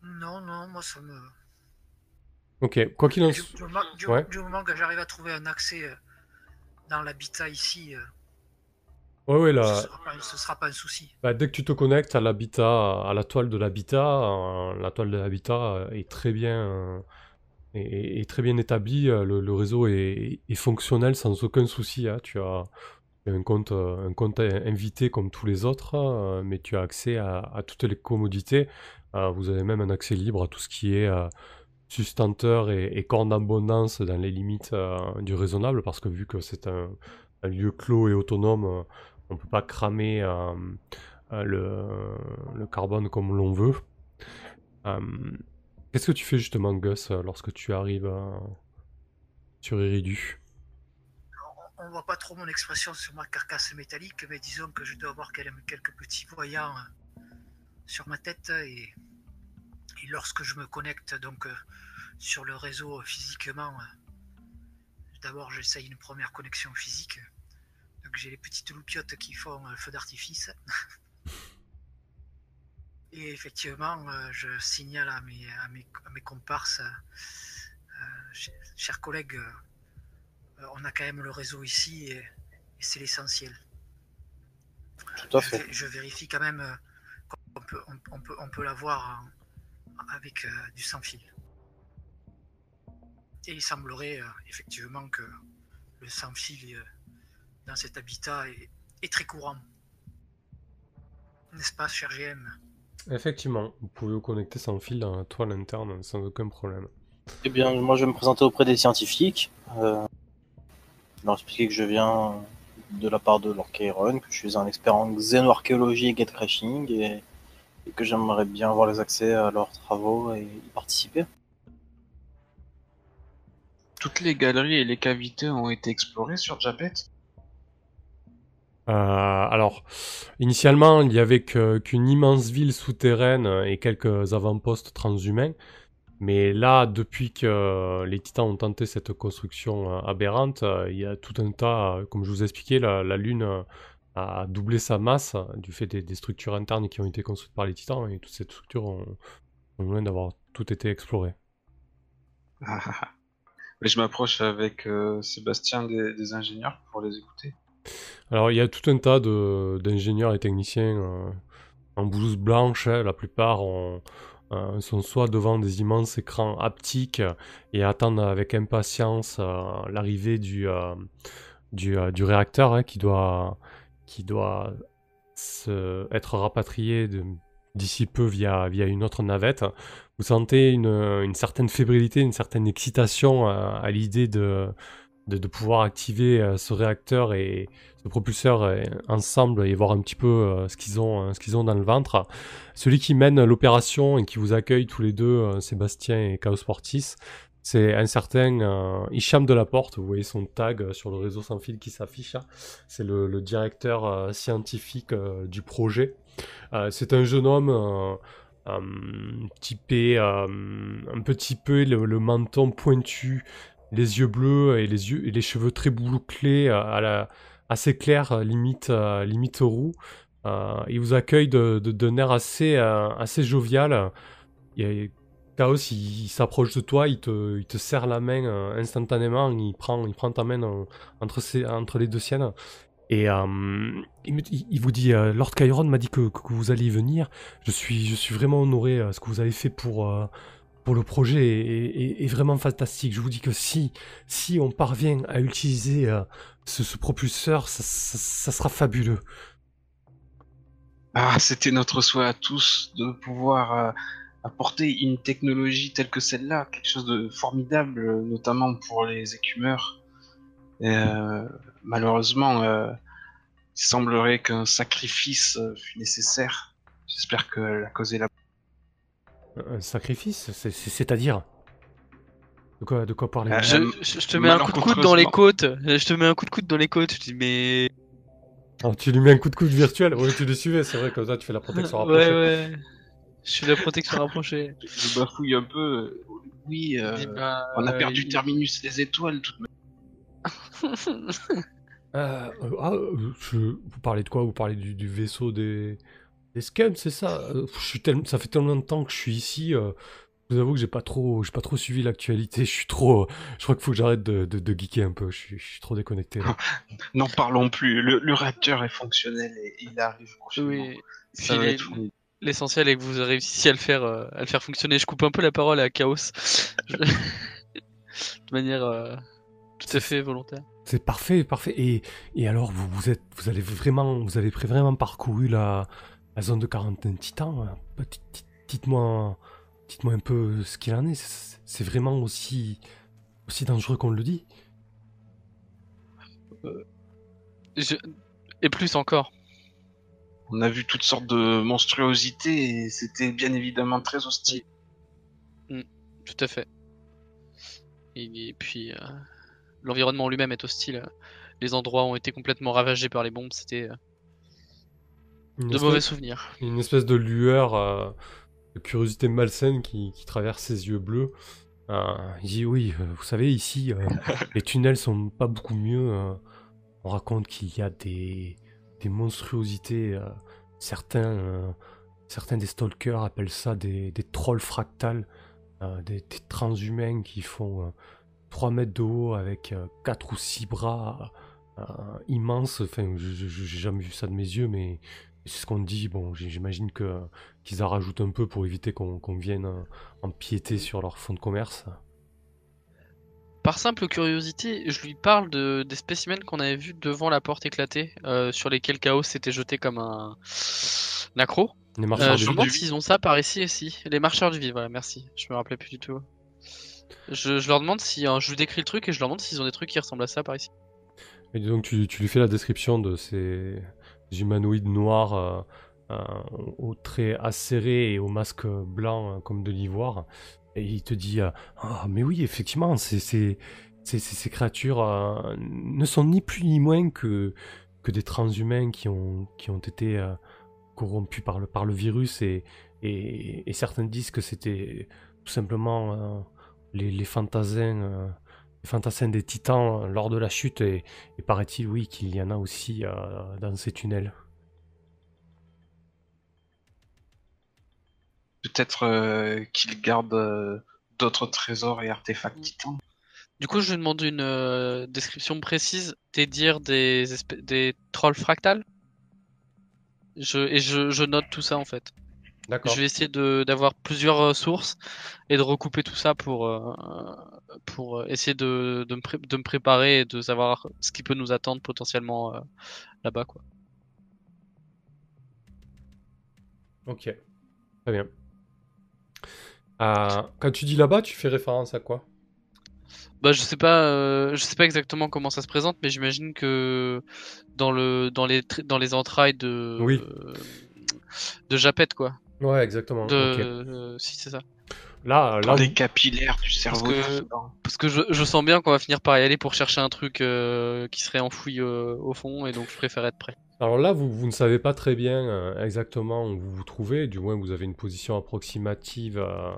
Non, non, moi ça me.
Ok, quoi qu'il en soit.
du moment, du-
Ouais.
du moment que j'arrive à trouver un accès euh, dans l'habitat ici, euh,
Ouais, ouais,
ce,
là,
sera pas, ce sera pas un souci.
bah, dès que tu te connectes à l'habitat, à la toile de l'habitat, euh, la toile de l'habitat euh, est très bien, euh, est, est très bien établie. Le, le réseau est, est fonctionnel sans aucun souci. hein. Tu as un compte, un compte invité comme tous les autres, euh, mais tu as accès à, à toutes les commodités. Euh, vous avez même un accès libre à tout ce qui est euh, sustenteur et, et d'abondance dans les limites euh, du raisonnable, parce que vu que c'est un, lieu clos et autonome, on ne peut pas cramer le, carbone comme l'on veut. Qu'est-ce que tu fais justement, Gus, lorsque tu arrives sur Iridu
On, on voit pas trop mon expression sur ma carcasse métallique, mais disons que je dois avoir quel- quelques petits voyants sur ma tête et, et lorsque je me connecte donc euh, sur le réseau physiquement, euh, d'abord j'essaye une première connexion physique. Donc j'ai les petites loupiottes qui font euh, feu d'artifice. Et effectivement, je signale à mes, à mes, à mes comparses, euh, ch- chers collègues, on a quand même le réseau ici et, et c'est l'essentiel.
Tout à
Je,
fait.
vé- je vérifie quand même qu'on peut, on, on peut, on peut l'avoir en- avec euh, du sans fil. Et il semblerait euh, effectivement que le sans fil euh, dans cet habitat est, est très courant. N'est-ce pas, cher GM
Effectivement, vous pouvez vous connecter sans fil dans la toile interne sans aucun problème.
Eh bien, moi, je vais me présenter auprès des scientifiques. Euh, leur expliquer que je viens de la part de Lord Kairon, que je suis un expert en xénoarchéologie et gatecrashing et, et que j'aimerais bien avoir les accès à leurs travaux et y participer.
Toutes les galeries et les cavités ont été explorées sur Japet?
Euh, alors, initialement, il y avait qu'une immense ville souterraine et quelques avant-postes transhumains. Mais là, depuis que les Titans ont tenté cette construction euh, aberrante, euh, il y a tout un tas, euh, comme je vous ai expliqué, la, la Lune euh, a doublé sa masse euh, du fait des, des structures internes qui ont été construites par les Titans et toutes ces structures ont, ont loin d'avoir tout été explorées.
Ah, ah, ah. Mais je m'approche avec euh, Sébastien des, des ingénieurs pour les écouter.
Alors, il y a tout un tas d'ingénieurs et techniciens euh, en blouse blanche. hein. La plupart ont- euh, sont soit devant des immenses écrans haptiques et attendent avec impatience euh, l'arrivée du, euh, du, réacteur hein, qui doit, qui doit être rapatrié d'ici peu via, via une autre navette. Vous sentez une, une certaine fébrilité, une certaine excitation à l'idée de, de, pouvoir activer euh, ce réacteur et ce propulseur euh, ensemble et voir un petit peu euh, ce qu'ils ont, qu'ils ont dans le ventre. Celui qui mène l'opération et qui vous accueille tous les deux, Sébastien et Chaos Portis, c'est un certain euh, Hicham de la Porte. Vous voyez son tag sur le réseau sans fil qui s'affiche. hein. C'est le, directeur scientifique du projet. C'est un jeune homme typé un petit peu le menton pointu, les yeux bleus et les yeux et les cheveux très bouclés euh, à la assez clair, euh, limite euh, limite roux. Il vous accueille de, de- d'un air assez assez jovial. Chaos, il, il s'approche de toi, il te, il te serre la main instantanément, il prend, il prend ta main en- entre, ses- entre les deux siennes. Et il, vous dit, Lord Chiron m'a dit que, que vous alliez venir. Je suis, je suis vraiment honoré. euh, ce que vous avez fait pour, pour le projet est, vraiment fantastique. Je vous dis que si, si on parvient à utiliser euh, ce, ce propulseur, ça, sera fabuleux.
Ah, c'était notre souhait à tous de pouvoir euh, apporter une technologie telle que celle-là, quelque chose de formidable, notamment pour les écumeurs. Euh, malheureusement, il semblerait qu'un sacrifice fut nécessaire. J'espère que la cause est là.
Un sacrifice, c'est- c'est- c'est-à-dire de quoi, de quoi parlez
Euh,
Je,
Euh,
je- je te mets un coup de coude dans les côtes. Je te mets un coup de coude dans les côtes. Je dis, mais
Alors, tu lui mets un coup de coude virtuel. Ouais, tu le suivais, c'est vrai, comme ça, tu fais la protection rapprochée.
Ouais, ouais. Je suis la protection rapprochée.
Je bafouille un peu. Oui, euh,
dit, bah,
on a
euh,
perdu
il-
Terminus des étoiles. Toute...
Euh, euh, ah, euh, je- Vous parlez de quoi? Vous parlez du, du vaisseau des, des scans, c'est ça Euh, je suis tellement... Ça fait tellement de temps que je suis ici. euh, Je vous avoue que j'ai pas trop, j'ai pas trop suivi l'actualité. Je suis trop. Je crois qu'il faut que j'arrête de, de, de geeker un peu. Je suis, je suis trop déconnecté.
N'en parlons plus. Le, le réacteur est fonctionnel et il arrive prochainement.
Oui. Les-. L'essentiel est que vous réussissiez à le faire, euh, à le faire fonctionner. Je coupe un peu la parole à Chaos. De manière euh, tout à fait volontaire.
C'est parfait, parfait. Et, et alors, vous, vous êtes, vous avez vraiment, vous avez vraiment parcouru la, la zone de quarantaine titan. hein. Bah, dites- dites- Dites-moi, dites-moi un peu ce qu'il en est. C'est vraiment aussi, aussi dangereux qu'on le dit.
Je- Et plus encore.
On a vu toutes sortes de monstruosités et c'était bien évidemment très hostile.
Tout à fait. Et, et puis, euh, l'environnement lui-même est hostile. Les endroits ont été complètement ravagés par les bombes. C'était euh, de
espèce-
mauvais souvenirs.
Une espèce de lueur, euh, de curiosité malsaine qui, qui traverse ses yeux bleus. Euh, il dit oui, euh, vous savez, ici, euh, les tunnels sont pas beaucoup mieux. euh. on raconte qu'il y a des, des monstruosités. euh, certains, euh, certains des stalkers appellent ça des, des trolls fractales, euh, des, des transhumains qui font euh, 3 mètres de haut avec 4 ou 6 bras euh, immenses. Enfin, j'ai jamais vu ça de mes yeux, mais c'est ce qu'on dit. Bon, j'imagine que qu'ils en rajoutent un peu pour éviter qu'on vienne euh, empiéter sur leur fonds de commerce.
Par simple curiosité, je lui parle de, des spécimens qu'on avait vus devant la porte éclatée, euh, sur lesquels Chaos s'était jeté comme un, un accro.
Les
Euh,
marchands
je me demande s'ils ont ça par ici aussi. Les marcheurs du vide, voilà, merci. Je me rappelais plus du tout. Je, je leur demande si. hein, je lui décris le truc et je leur demande s'ils ont des trucs qui ressemblent à ça par ici.
Et donc tu, tu lui fais la description de ces humanoïdes noirs euh, euh, aux traits acérés et au masque blanc euh, comme de l'ivoire. Et il te dit Ah, mais oui, effectivement, c'est, c'est, c'est- ces créatures ne sont ni plus ni moins que, des transhumains qui ont, été corrompus par le, virus. Et, et, et certains disent que c'était tout simplement les, les fantassins. Fantassins des titans euh, lors de la chute et, et paraît-il, oui, qu'il y en a aussi euh, dans ces tunnels.
Peut-être euh, qu'il garde euh, d'autres trésors et artefacts titans.
Du coup, je lui demande une euh, description précise des dires des, trolls fractales. Je, et je, je note tout ça en fait. Je vais essayer de d'avoir plusieurs euh, sources et de recouper tout ça pour euh, pour euh, essayer de de me, pré- de me préparer et de savoir ce qui peut nous attendre potentiellement euh, là-bas quoi.
Ok. Très bien. Euh, quand tu dis là-bas, tu fais référence à quoi?
Bah je sais pas euh, je sais pas exactement comment ça se présente mais j'imagine que dans le dans les tr- dans les entrailles de
Oui.
euh, de Japet quoi.
Ouais, exactement.
De euh, si c'est ça.
Là,
Dans
là,
les capillaires du cerveau.
que-
du Soudan.
Parce que je, je sens bien qu'on va finir par y aller pour chercher un truc euh, qui serait enfoui euh, au fond et donc je préfère être prêt.
alors là, vous, vous ne savez pas très bien euh, exactement où vous vous trouvez. Du moins, vous avez une position approximative. euh,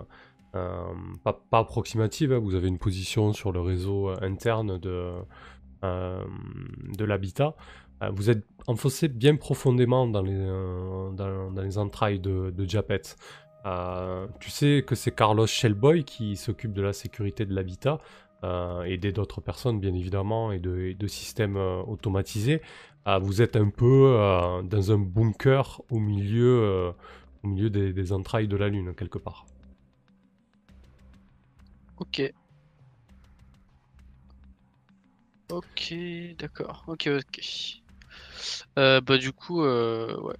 euh, pas, pas approximative, hein, vous avez une position sur le réseau euh, interne de, euh, de l'habitat. Euh, vous êtes enfoncé bien profondément dans les, euh, dans, les entrailles de, de Japet. Euh, tu sais que c'est Carlos Shellboy qui s'occupe de la sécurité de l'habitat euh, des d'autres personnes bien évidemment et de, de systèmes automatisés. Vous êtes un peu dans un bunker au milieu, au milieu des, des entrailles de la Lune quelque part.
Ok. Ok, d'accord. Ok, ok. Euh, bah du coup, euh, ouais.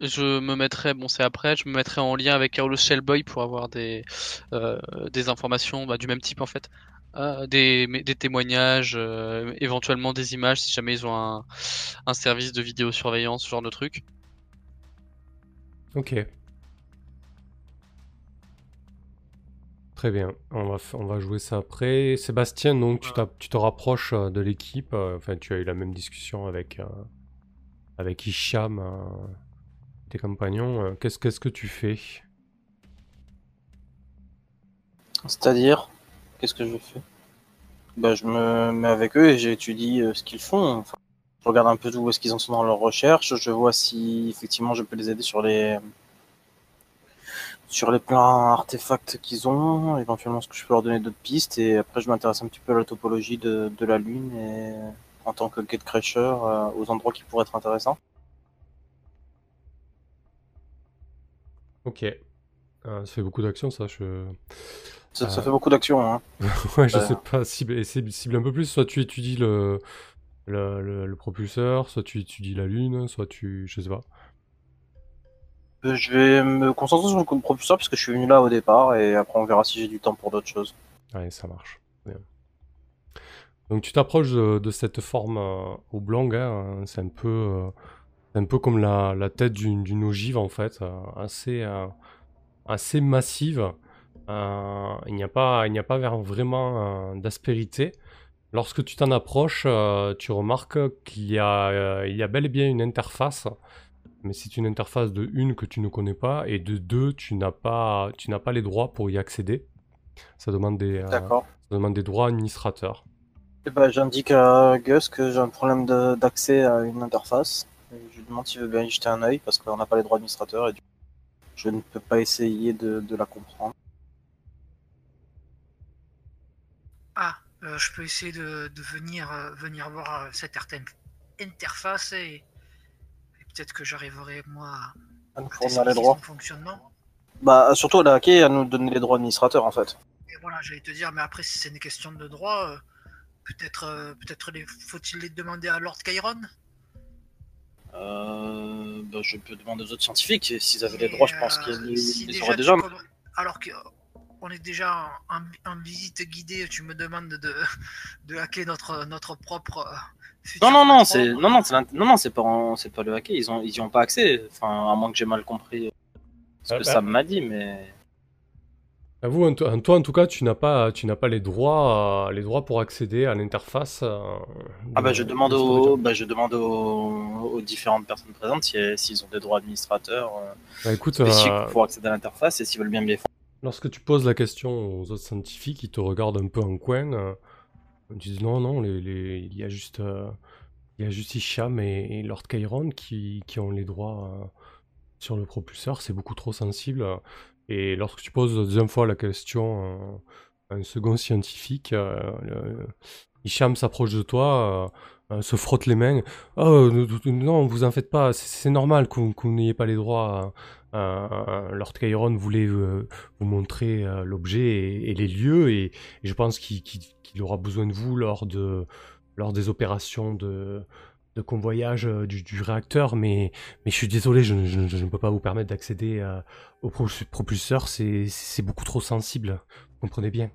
Je me mettrai, bon c'est après, je me mettrai en lien avec Carlos Shellboy pour avoir des, euh, des informations bah, du même type en fait. Euh, des, des témoignages, euh, éventuellement des images si jamais ils ont un, un service de vidéosurveillance, ce genre de truc.
Ok. Très bien, on va, on va jouer ça après. Sébastien, donc tu, tu te rapproches de l'équipe, enfin tu as eu la même discussion avec, euh, avec euh, tes compagnons. euh, Qu'est-ce qu'est-ce que tu fais?
C'est-à-dire, qu'est-ce que je fais? Bah, Je me mets avec eux et j'étudie euh, ce qu'ils font. Je regarde un peu où est-ce qu'ils en sont dans leurs recherches. Je vois si effectivement je peux les aider sur les sur les plans artefacts qu'ils ont, éventuellement ce que je peux leur donner d'autres pistes. Et après, je m'intéresse un petit peu à la topologie de, de la Lune et en tant que gatecrasher euh, aux endroits qui pourraient être intéressants.
Ok. Euh, ça fait beaucoup d'actions, ça. Je...
Ça, ça
Euh.
fait beaucoup d'actions. Hein.
ouais, je
Euh.
sais pas. Cible, cibler un peu plus. Soit tu étudies le, le, le- le propulseur, soit tu étudies la Lune, soit tu. Je sais pas.
Euh, Je vais me concentrer sur le propulseur parce que je suis venu là au départ et après on verra si j'ai du temps pour d'autres choses.
Allez, ça marche. Bien. Donc tu t'approches de, de cette forme euh, oblongue, hein, c'est un peu, euh, un peu comme la, la tête d'une ogive en fait, euh, assez, assez massive. Euh, il n'y a pas, il n'y a pas vraiment euh, d'aspérité. Lorsque tu t'en approches, euh, tu remarques qu'il y y a bel et bien une interface, mais c'est une interface de une que tu ne connais pas et de deux tu n'as pas, tu n'as pas les droits pour y accéder. Ça demande des, ça demande des droits administrateurs.
Et ben, j'indique à Gus que j'ai un problème d'accès à une interface. Je lui demande s'il veut bien y jeter un œil parce qu'on n'a pas les droits administrateurs et du coup, je ne peux pas essayer de, de la comprendre.
Ah, euh, je peux essayer de, de venir, euh, venir voir euh, cette interface et, et peut-être que j'arriverai moi à
nous fournir les droits.
fonctionnement.
Bah, surtout à la hacker et à nous donner les droits administrateurs en fait.
Et voilà, j'allais te dire, mais après, si c'est une question de droit, euh, peut-être euh, peut-être les- faut-il les demander à Lord Chiron?
Euh, bah, je peux demander aux autres scientifiques s'ils avaient les droits, je pense
euh,
qu'ils les,
si
les auraient déjà.
comm- Alors que euh, on est déjà en, en visite guidée, tu me demandes de, de hacker notre, notre propre. euh, futur
Non, non, non, c'est non, non, non, non, c'est pas, en- c'est pas le hacker. Ils ont, ils y ont pas accès. Enfin, à moins que j'ai mal compris ce
Ah,
que
bah.
Sam m'a dit, mais
À vous, en, en- toi en tout cas, tu n'as pas, tu n'as pas les droits, euh, les droits pour accéder à l'interface. euh,
ah
de-
bah je demande
de
aux, bah, je demande aux, aux différentes personnes présentes si- s'ils ont des droits administrateurs euh,
Bah, écoute,
spécifiques
euh,
pour accéder à l'interface et s'ils veulent bien me les faire.
lorsque tu poses la question aux autres scientifiques, ils te regardent un peu en coin. ils disent non, non, les, les- il y a juste, euh, il y a juste Hicham et, et Lord Chiron qui, qui ont les droits euh, sur le propulseur. C'est beaucoup trop sensible. Et lorsque tu poses la deuxième fois la question euh, à un second scientifique, euh, Hicham s'approche de toi, euh, euh, se frotte les mains. Oh, non, vous en faites pas, c'est normal vous n'ayez pas les droits. euh, euh, Lord Chiron voulait euh, vous montrer euh, l'objet et, les lieux, et, je pense qu'il aura besoin de vous lors, de, lors des opérations de, de convoyage euh, du, du réacteur, mais, mais je suis désolé, je, ne- je ne- je ne peux pas vous permettre d'accéder euh, au pro- propulseur, c'est beaucoup trop sensible, vous comprenez bien?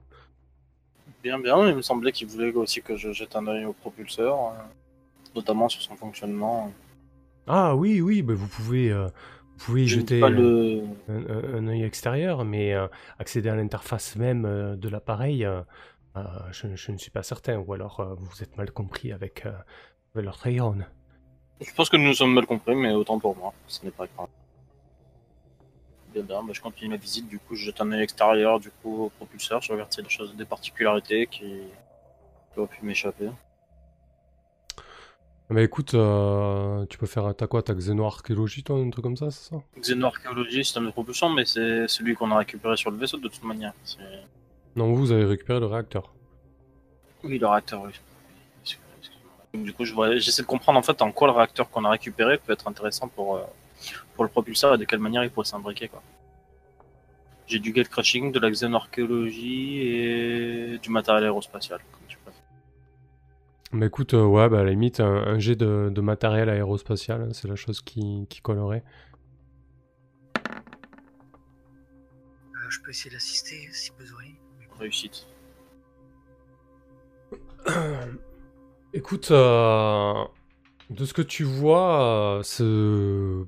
Bien, bien. Il me semblait qu'il voulait aussi que je jette un œil au propulseur, euh, notamment sur son fonctionnement.
Ah oui, oui, bah vous pouvez, euh, vous pouvez y
Je ne
jeter
le.
un, un- œil extérieur, mais accéder à l'interface même de l'appareil, je, je ne suis pas certain. Ou alors euh, vous êtes mal compris avec, Lord Chiron.
Je pense que nous nous sommes mal compris, mais autant pour moi. Ce n'est pas grave. Bien, bien. Bah, je continue ma visite. Du coup, je jette un œil extérieur du coup au propulseur. Je regarde s'il y a des choses, des particularités qui, qui auraient pu m'échapper.
Mais écoute, euh, tu peux faire, t'as quoi, t'as xénoarchéologie, toi, un truc comme ça, c'est ça?
Xénoarchéologie, système de propulsion, mais c'est celui qu'on a récupéré sur le vaisseau de toute manière. C'est-
Non, vous avez récupéré le réacteur.
Oui, le réacteur, oui. Du coup, j'essaie de comprendre en fait en quoi le réacteur qu'on a récupéré peut être intéressant pour, euh, pour le propulseur et de quelle manière il pourrait s'imbriquer. quoi. J'ai du gate crashing, de la xénoarchéologie et du matériel aérospatial. Comme tu.
Mais écoute, euh, ouais, bah à la limite, un, un jet de, de matériel aérospatial, hein, c'est la chose qui, qui collerait.
Euh, Je peux essayer d'assister si besoin.
Réussite.
Écoute, euh, de ce que tu vois, euh,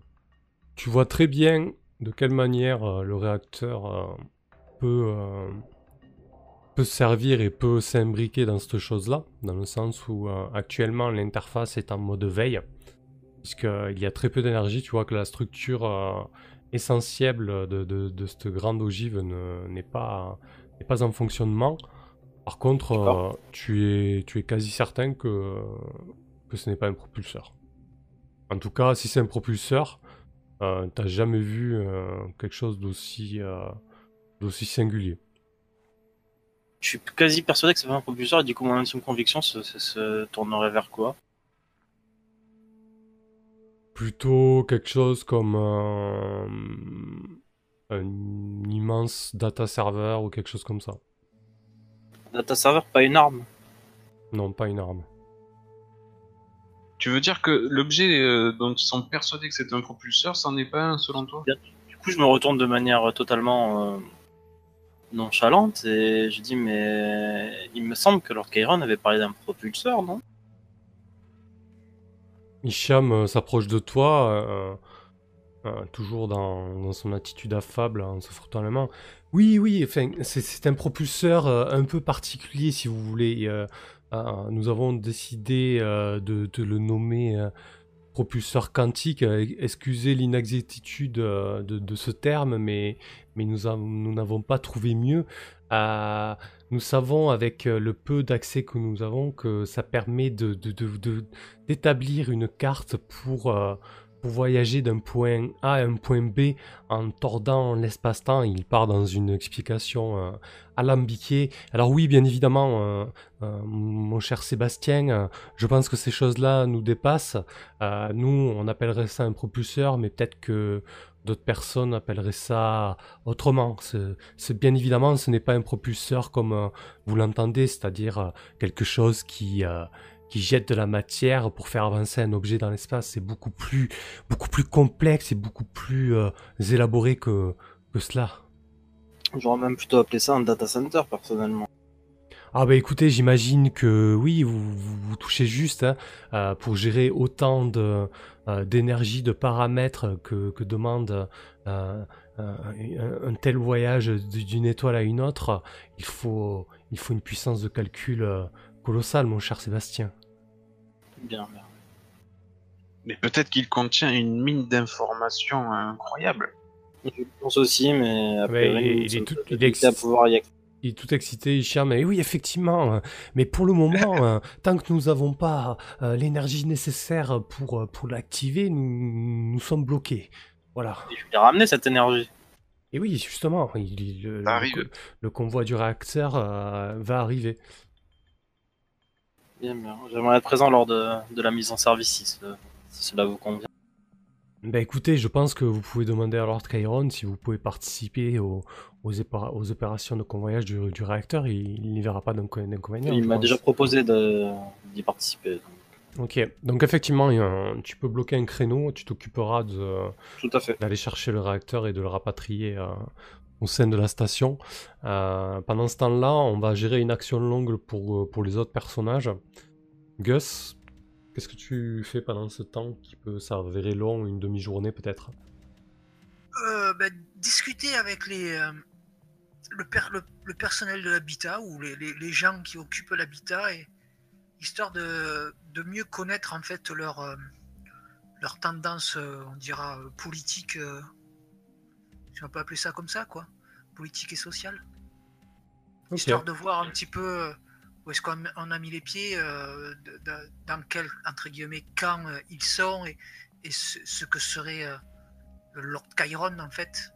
tu vois très bien de quelle manière euh, le réacteur peut, servir et peut s'imbriquer dans cette chose-là, dans le sens où actuellement l'interface est en mode veille. puisqu'il y a très peu d'énergie. Tu vois que la structure essentielle de, cette grande ogive n'est pas en fonctionnement. Par contre, euh, tu, es, tu es quasi certain que, que ce n'est pas un propulseur. En tout cas, si c'est un propulseur, euh, t'as jamais vu euh, quelque chose d'aussi euh, d'aussi singulier.
Je suis quasi persuadé que c'est pas un propulseur, et du coup, mon intime conviction se, se- se tournerait vers quoi?
Plutôt quelque chose comme un, un immense data server ou quelque chose comme ça.
Data server, pas une arme.
Non, pas une arme.
Tu veux dire que l'objet euh, dont ils sont persuadés que c'est un propulseur, c'en est pas un selon toi?
Du coup, je me retourne de manière totalement euh, nonchalante et je dis mais il me semble que Lord Chiron avait parlé d'un propulseur, non?
Hicham euh, s'approche de toi, euh, toujours dans, son attitude affable, en se frottant les mains. Oui, oui, c'est- un propulseur euh, un peu particulier, si vous voulez. euh, nous avons décidé de, le nommer propulseur quantique. Excusez l'inexactitude de, ce terme, mais, nous av- nous n'avons pas trouvé mieux. Nous savons, avec le peu d'accès que nous avons, que ça permet d'établir une carte pour, pour voyager d'un point A à un point B en tordant l'espace-temps. Il part dans une explication euh, alambiquée. Alors oui, bien évidemment, euh, euh, mon cher Sébastien, je pense que ces choses-là nous dépassent. Nous, on appellerait ça un propulseur, mais peut-être que d'autres personnes appelleraient ça autrement. C'est, bien évidemment, ce n'est pas un propulseur comme vous l'entendez, c'est-à-dire quelque chose qui... qui jette de la matière pour faire avancer un objet dans l'espace. C'est beaucoup plus, beaucoup plus complexe et beaucoup plus euh, élaboré que, que cela.
J'aurais même plutôt appelé ça un data center personnellement.
Ah bah écoutez, j'imagine que oui, vous, vous, vous touchez juste hein, euh, pour gérer autant de, euh, d'énergie, de paramètres que, que demande euh, un, tel voyage d'une étoile à une autre. Il faut, il faut une puissance de calcul colossale, mon cher Sébastien.
Bien, bien.
Mais peut-être qu'il contient une mine d'informations incroyable.
Je pense aussi, mais après,
il- est tout-
peut-être
il est
limités à
ex-
pouvoir y accéder.
Il est tout excité, Hicham. Mais oui, effectivement. euh, Mais pour le moment, euh, tant que nous n'avons pas euh, l'énergie nécessaire pour, pour l'activer, nous, nous sommes bloqués. Voilà.
Et Je vais ramener cette énergie.
Et oui, justement, il- il- le, convoi du réacteur euh, va arriver.
Bien, bien. J'aimerais être présent lors de, de la mise en service si, ce- si cela vous convient.
Ben écoutez, je pense que vous pouvez demander à Lord Chiron si vous pouvez participer aux, aux, épara- aux opérations de convoyage du, du réacteur. Il, n'y verra pas d'inco- d'inconvénient.
Il m'a
pense.
déjà proposé de- d'y participer. donc.
Ok, donc effectivement, un- tu peux bloquer un créneau, tu t'occuperas de,
Tout à fait.
d'aller chercher le réacteur et de le rapatrier euh, au sein de la station. Euh, pendant ce temps-là, on va gérer une action longue pour, euh, pour les autres personnages. Gus, qu'est-ce que tu fais pendant ce temps qui peut s'avérer long, une demi-journée peut-être?
Euh, ben, discuter avec les, le, per- le, personnel de l'habitat ou les, les- gens qui occupent l'habitat, et, histoire de, de mieux connaître en fait leur, leur tendance, on dira, politique, si on peut appeler ça comme ça, quoi, politique et sociale.
Ok.
Histoire de voir un petit peu euh, où est-ce qu'on on a mis les pieds, euh, de- de- dans quel, entre guillemets, camp euh, ils sont et, et ce, ce que serait euh, le Lord Chiron en fait.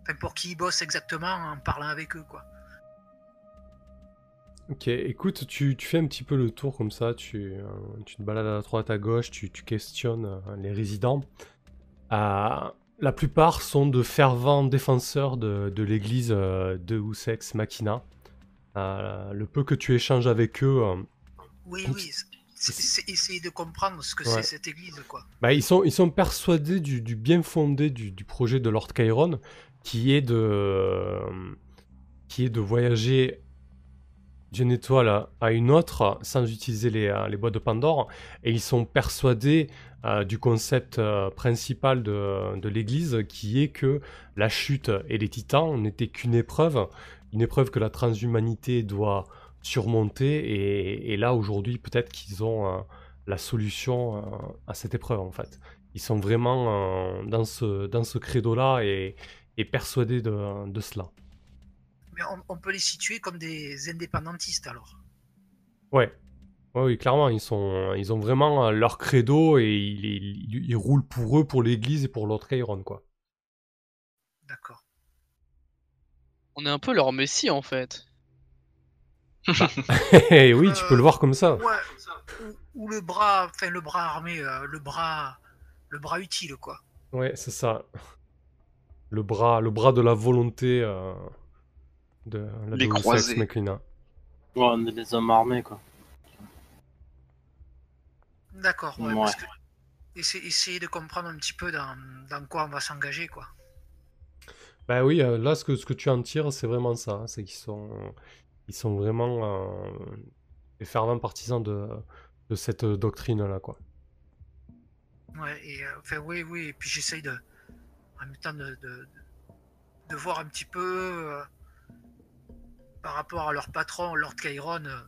Enfin, pour qui ils bossent exactement en parlant avec eux, quoi.
Ok, écoute, tu, tu fais un petit peu le tour comme ça, tu, tu te balades à droite à gauche, tu, tu questionnes les résidents. Euh, la plupart sont de fervents défenseurs de, de l'église euh, de Ex Machina. Euh, le peu que tu échanges avec eux, euh,
Oui, oui. c'est- essayer de comprendre ce que
Ouais.
c'est cette église, quoi.
bah, ils, sont, ils sont persuadés du, du bien fondé du, du projet de Lord Chiron, qui est de, euh, qui est de voyager d'une étoile à- une autre sans utiliser les, les boîtes de Pandore. Et ils sont persuadés du concept euh, principal de, de l'Église, qui est que la chute et les titans n'étaient qu'une épreuve, une épreuve que la transhumanité doit surmonter. Et, et là, aujourd'hui, peut-être qu'ils ont un, la solution euh, à cette épreuve en fait. Ils sont vraiment euh, dans ce, dans ce credo-là et, et persuadés de, de cela.
Mais on, on peut les situer comme des indépendantistes alors?
Ouais. Ouais, oui, clairement, ils, sont, ils ont vraiment euh, leur credo et ils, ils- ils roulent pour eux, pour l'église et pour l'autre Kairon, quoi.
D'accord.
On est un peu leur messie en fait.
Et oui, tu peux le voir comme ça.
Ouais. Ou, ou le bras, enfin le bras armé, euh, le bras, le bras utile quoi.
Ouais, c'est ça. Le bras, le bras de la volonté euh, de la
Les croisés.
Ouais, on est des hommes armés, quoi.
D'accord. Ouais,
Ouais.
parce que essa- essayer de comprendre un petit peu dans, dans quoi on va s'engager quoi.
Bah oui, euh, là, ce que, ce que tu en tires, c'est vraiment ça. hein, C'est qu'ils sont, ils sont vraiment euh, des fervents partisans de, de cette doctrine-là, quoi.
Ouais. Et euh, enfin oui, oui. Et puis j'essaye de, en même temps de, de, de voir un petit peu euh, par rapport à leur patron, Lord Chiron. euh,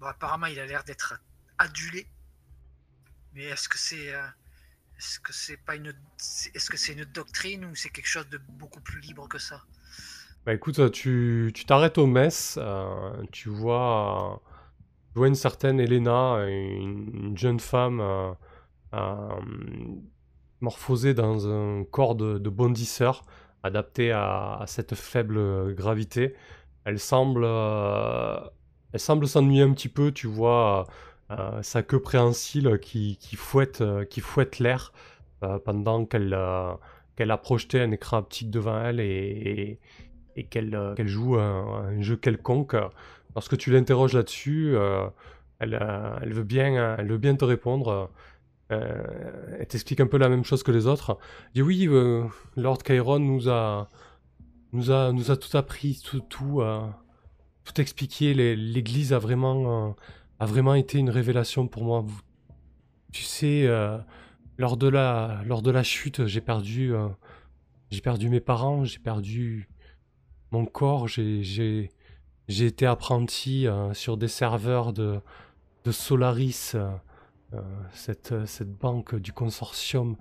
bon, apparemment, il a l'air d'être adulé. Mais est-ce que c'est euh, est-ce que c'est pas une est-ce que c'est une doctrine ou c'est quelque chose de beaucoup plus libre que ça?
Bah écoute, tu tu t'arrêtes au mess, euh, tu vois, tu vois une certaine Elena, une, une jeune femme euh, euh, morphosée dans un corps de, de bondisseur, adapté à, cette faible gravité. Elle semble, euh, elle semble s'ennuyer un petit peu, tu vois euh, sa queue préhensile qui, qui fouette, euh, qui fouette l'air euh, pendant qu'elle euh, a projeté un écran optique devant elle et, qu'elle euh, joue un, jeu quelconque. Lorsque tu l'interroges là-dessus, euh, elle, euh, veut bien, te répondre. Euh, elle t'explique un peu la même chose que les autres. Elle dit oui, euh, Lord Chiron nous a, tout appris, tout, euh, expliqué. L'Église a vraiment, euh, a vraiment été une révélation pour moi. Tu sais, euh, lors de la, lors de la chute, j'ai perdu, euh, j'ai perdu mes parents, j'ai perdu mon corps, j'ai, été apprenti euh, sur des serveurs de, de Solaris, cette, cette banque du consortium,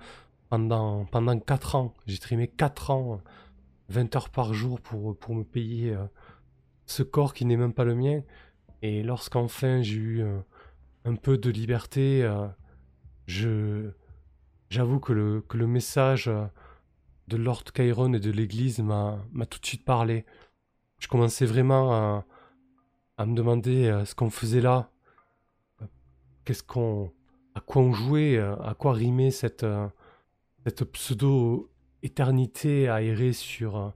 pendant, pendant 4 ans. J'ai trimé 4 ans, 20 heures par jour pour, pour me payer ce corps qui n'est même pas le mien. Et lorsqu'enfin j'ai eu euh, un peu de liberté, euh, je, j'avoue que le, que le message euh, de Lord Chiron et de l'Église m'a, tout de suite parlé. Je commençais vraiment à, à me demander ce qu'on faisait là, qu'est-ce qu'on, à quoi on jouait, à quoi rimait cette, cette pseudo-éternité aérée sur,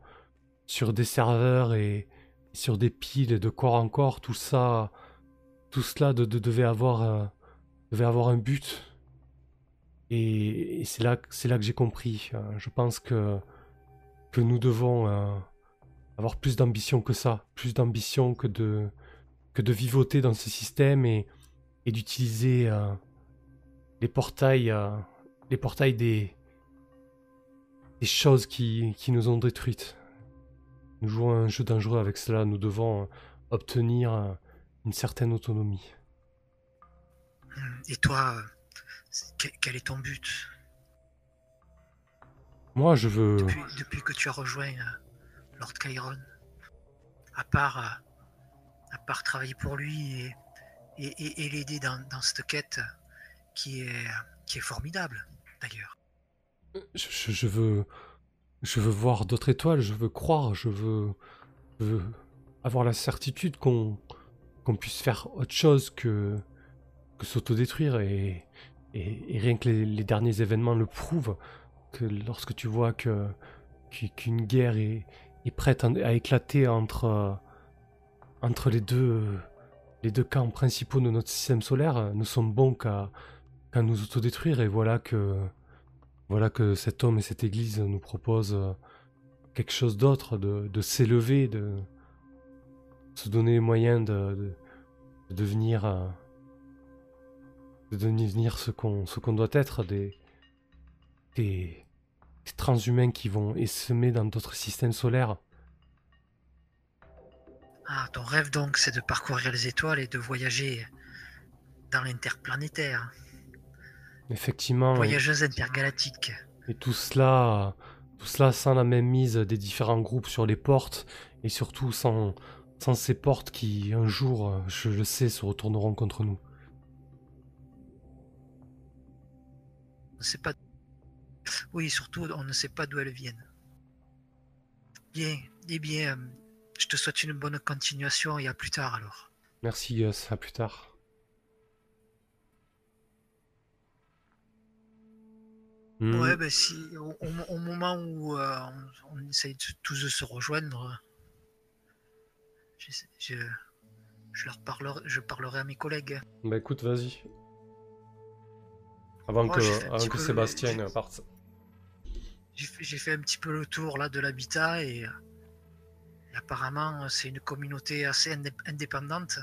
sur des serveurs et sur des piles de corps en corps, tout ça, tout cela de, de- devait avoir, euh, devait avoir un but. Et, et c'est là, c'est là que j'ai compris. Euh, je pense que, que nous devons euh, avoir plus d'ambition que ça, plus d'ambition que de, que de vivoter dans ce système et, et d'utiliser les portails, les portails des, des choses qui, qui nous ont détruites. Nous jouons un jeu dangereux avec cela, nous devons euh, obtenir euh, une certaine autonomie.
Et toi, quel, est ton but?
Moi, je veux...
depuis, depuis que tu as rejoint euh, Lord Chiron À part, à part travailler pour lui et, et, et- et l'aider dans, dans cette quête qui est, qui est formidable d'ailleurs.
Je veux, je veux voir d'autres étoiles, je veux croire, je veux, avoir la certitude qu'on puisse faire autre chose que, s'autodétruire. Et, rien que les, derniers événements le prouvent, que lorsque tu vois que qu'u- qu'une guerre est, prête à, éclater entre, entre les, deux, camps principaux de notre système solaire, nous sommes bons qu'à qu'à nous autodétruire. Et voilà que voilà que cet homme et cette église nous proposent euh, quelque chose d'autre, de, s'élever, de se donner les moyens de, de- de devenir, euh, de devenir ce qu'on ce doit être, des, des, des transhumains qui vont essaimer dans d'autres systèmes solaires.
Ah, ton rêve donc, c'est de parcourir les étoiles et de voyager dans l'interplanétaire.
Effectivement. et-
Voyageuse intergalactique.
Et tout cela, tout cela sans la même mise des différents groupes sur les portes, et surtout sans, sans ces portes qui, un jour, je le sais, se retourneront contre nous.
On ne sait pas. Oui, surtout, on ne sait pas d'où elles viennent. Bien, eh bien, euh, je te souhaite une bonne continuation et à plus tard alors.
Merci Gus, à plus tard.
Ouais, ben si, au, moment où euh, on, on essaye de- tous de se rejoindre, je, je, je leur parlerai, je parlerai à mes collègues.
Bah écoute, vas-y. Avant
Oh,
que, avant que Sébastien parte.
J'ai fait, un petit peu le tour là de l'habitat et, et apparemment c'est une communauté assez indép- indépendante.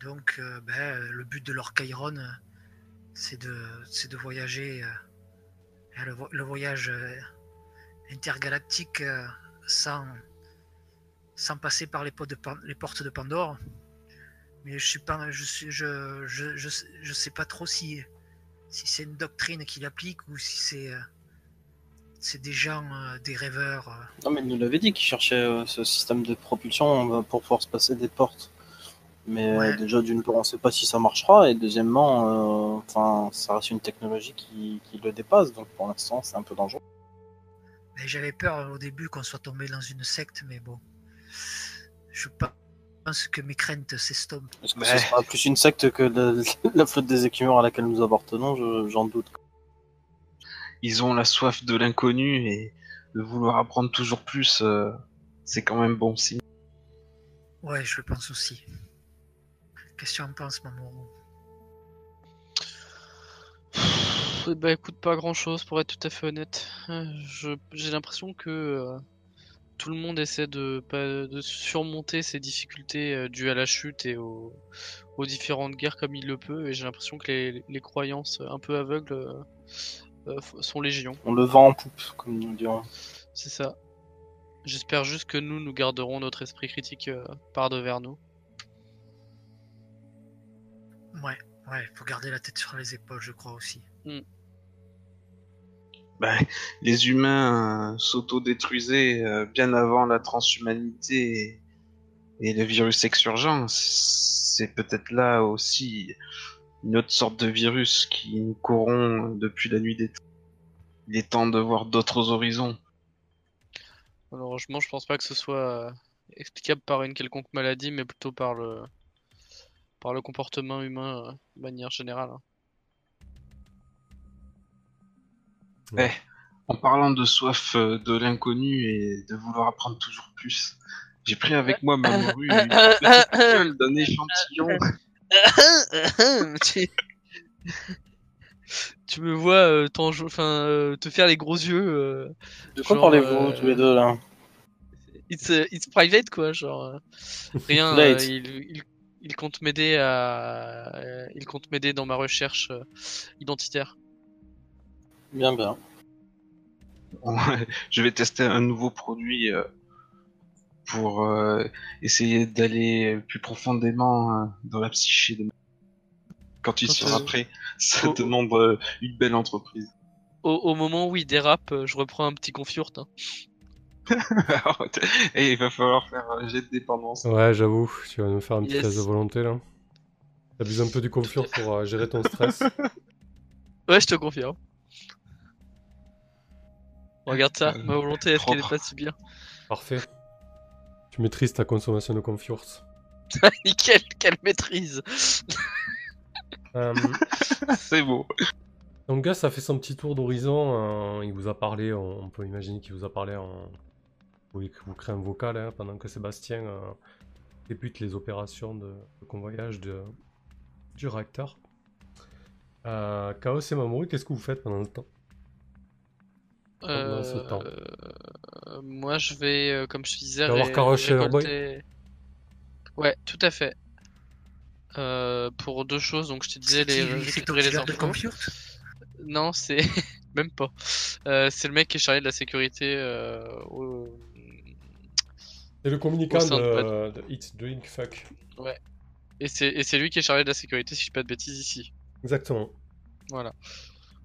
Donc euh, ben, le but de leur Chiron, c'est de, c'est de voyager, euh, le, vo- le voyage euh, intergalactique euh, sans, sans passer par les, pots de les portes de Pandore. Mais je suis pas, je, je, je, je, je sais pas trop si, si c'est une doctrine qu'il applique ou si c'est c'est des gens, des rêveurs.
Non, mais il nous l'avait dit qu'il cherchait ce système de propulsion pour pouvoir se passer des portes. Mais
Ouais.
déjà, d'une part, on sait pas si ça marchera, et deuxièmement, euh, enfin, ça reste une technologie qui, qui le dépasse, donc pour l'instant, c'est un peu dangereux.
Mais j'avais peur euh, au début qu'on soit tombé dans une secte, mais bon. Je pense que mes craintes s'estompent.
Est-ce que
Ouais.
ce sera plus une secte que le- la flotte des écumeurs à laquelle nous appartenons? Je- J'en doute.
Ils ont la soif de l'inconnu et de vouloir apprendre toujours plus, euh, c'est quand même bon signe.
Ouais, je le pense aussi. Qu'est-ce que tu en penses, Mamoru?
Eh Bah écoute, pas grand chose pour être tout à fait honnête. Euh, je- J'ai l'impression que euh, tout le monde essaie de, pas- de surmonter ces difficultés euh, dues à la chute et aux, aux différentes guerres comme il le peut, et j'ai l'impression que les, les croyances un peu aveugles euh, sont légion.
On le vend en poupe, comme nous dirons.
C'est ça. J'espère juste que nous, nous garderons notre esprit critique euh, par devers nous.
Ouais, ouais, faut garder la tête sur les épaules, je crois aussi.
Ben, les humains euh, s'auto-détruisaient euh, bien avant la transhumanité et, et le virus exurgent. C'est peut-être là aussi une autre sorte de virus qui nous corrompt depuis la nuit des temps. Il est temps de voir d'autres horizons.
Malheureusement, je pense pas que ce soit euh, explicable par une quelconque maladie, mais plutôt par le, par le comportement humain euh, de manière générale. hein.
En parlant de soif euh, de l'inconnu et de vouloir apprendre toujours plus, j'ai pris avec moi ma morue une petite gueule d'un échantillon.
tu... tu me vois euh, enfin, euh, te faire les gros yeux. euh,
De quoi
Genre,
parlez-vous
euh,
tous les deux là?
It's, euh, it's private quoi, genre. euh, rien.
Late.
euh, il, il, il compte m'aider à. euh, il compte m'aider dans ma recherche euh, identitaire.
Bien, bien.
je vais tester un nouveau produit euh, pour essayer d'aller plus profondément dans la psyché de quand seras
euh,
prêt. Ça
oh,
demande une belle entreprise.
Au, au moment où il dérape, je reprends un petit confiurt. hein.
Et il va falloir faire un jet de dépendance.
Ouais, j'avoue, tu vas nous faire un petit
Yes.
test de volonté là. T'abuses un peu du confiance pour euh, gérer ton stress.
Ouais, je te confirme. Regarde ça,
Euh,
ma volonté, est-ce qu'elle est pas si bien
Parfait. Tu maîtrises ta consommation de confiance.
Nickel, quelle maîtrise
Euh,
C'est beau.
donc Gus a fait son petit tour d'horizon. euh, il vous a parlé, on, on peut imaginer qu'il vous a parlé en... Vous créez un vocal hein, pendant que Sébastien euh, débute les opérations de, de convoyage de, du réacteur. Euh, Chaos et Mamoru, qu'est-ce que vous faites pendant ce temps? Pendant ce temps.
Euh, Moi, je vais, euh, comme je te disais, ré- récolter... Ouais, tout à fait. Euh, pour deux choses, donc je te disais, les, récupérer les infos. Non, c'est même pas. Euh, c'est le mec qui est chargé de la sécurité euh, au-
C'est le communicant de, de Eat, Drink, Fuck.
et c'est et c'est lui qui est chargé de la sécurité, si je dis pas de bêtises ici.
Exactement.
Voilà.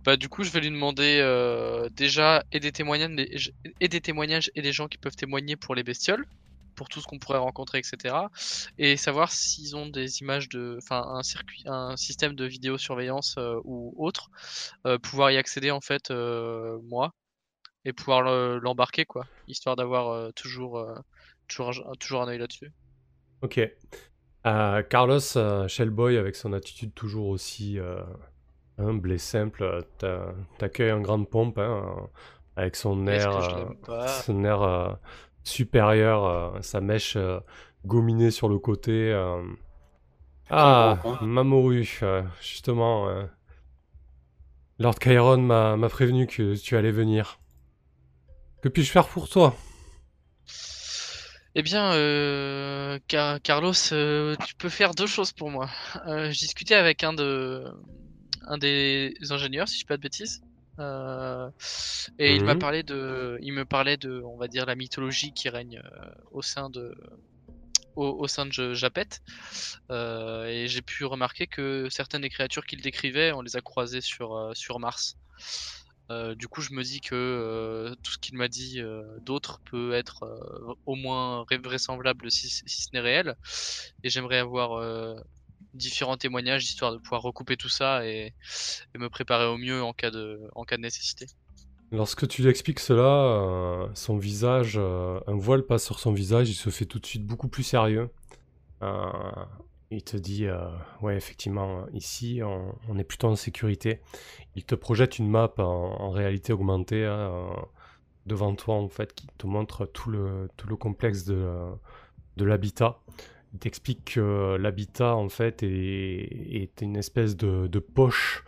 Bah du coup je vais lui demander euh, déjà et des témoignages et des témoignages et des gens qui peuvent témoigner pour les bestioles, pour tout ce qu'on pourrait rencontrer, etc. Et savoir s'ils ont des images de, enfin un circuit, un système de vidéosurveillance euh, ou autre, euh, pouvoir y accéder en fait moi et pouvoir le- l'embarquer quoi, histoire d'avoir toujours toujours un, toujours un œil là-dessus.
Ok. Euh, Carlos euh, Shellboy, avec son attitude toujours aussi euh, humble et simple, t'a- t'accueille en grande pompe, hein, avec son air, son air euh, supérieur, euh, sa mèche euh, gominée sur le côté. euh. Ah,
quoi.
Mamoru, euh, justement. euh, Lord Chiron m'a m'a prévenu que tu allais venir. Que puis-je faire pour toi?
Eh bien, euh, Car- Carlos, euh, tu peux faire deux choses pour moi. Euh, je discutais avec un de, un des ingénieurs, si je dis pas de bêtises, et il m'a
Mhm.
parlé de, il me parlait de, on va dire, la mythologie qui règne au sein de, au, au sein de Ja- Japet. Et j'ai pu remarquer que certaines des créatures qu'il décrivait, on les a croisées sur, sur Mars. Euh, du coup, je me dis que euh, tout ce qu'il m'a dit euh, d'autre peut être au moins vraisemblable si, ce n'est réel. Et j'aimerais avoir différents témoignages histoire de pouvoir recouper tout ça et, me préparer au mieux en cas de, nécessité.
Lorsque tu lui expliques cela, son visage, un voile passe sur son visage, il se fait tout de suite beaucoup plus sérieux. Il te dit, euh, ouais, effectivement, ici, on, est plutôt en sécurité. Il te projette une map en, réalité augmentée hein, euh, devant toi, en fait, qui te montre tout le, tout le complexe de, de l'habitat. Il t'explique que l'habitat, en fait, est, est une espèce de, de poche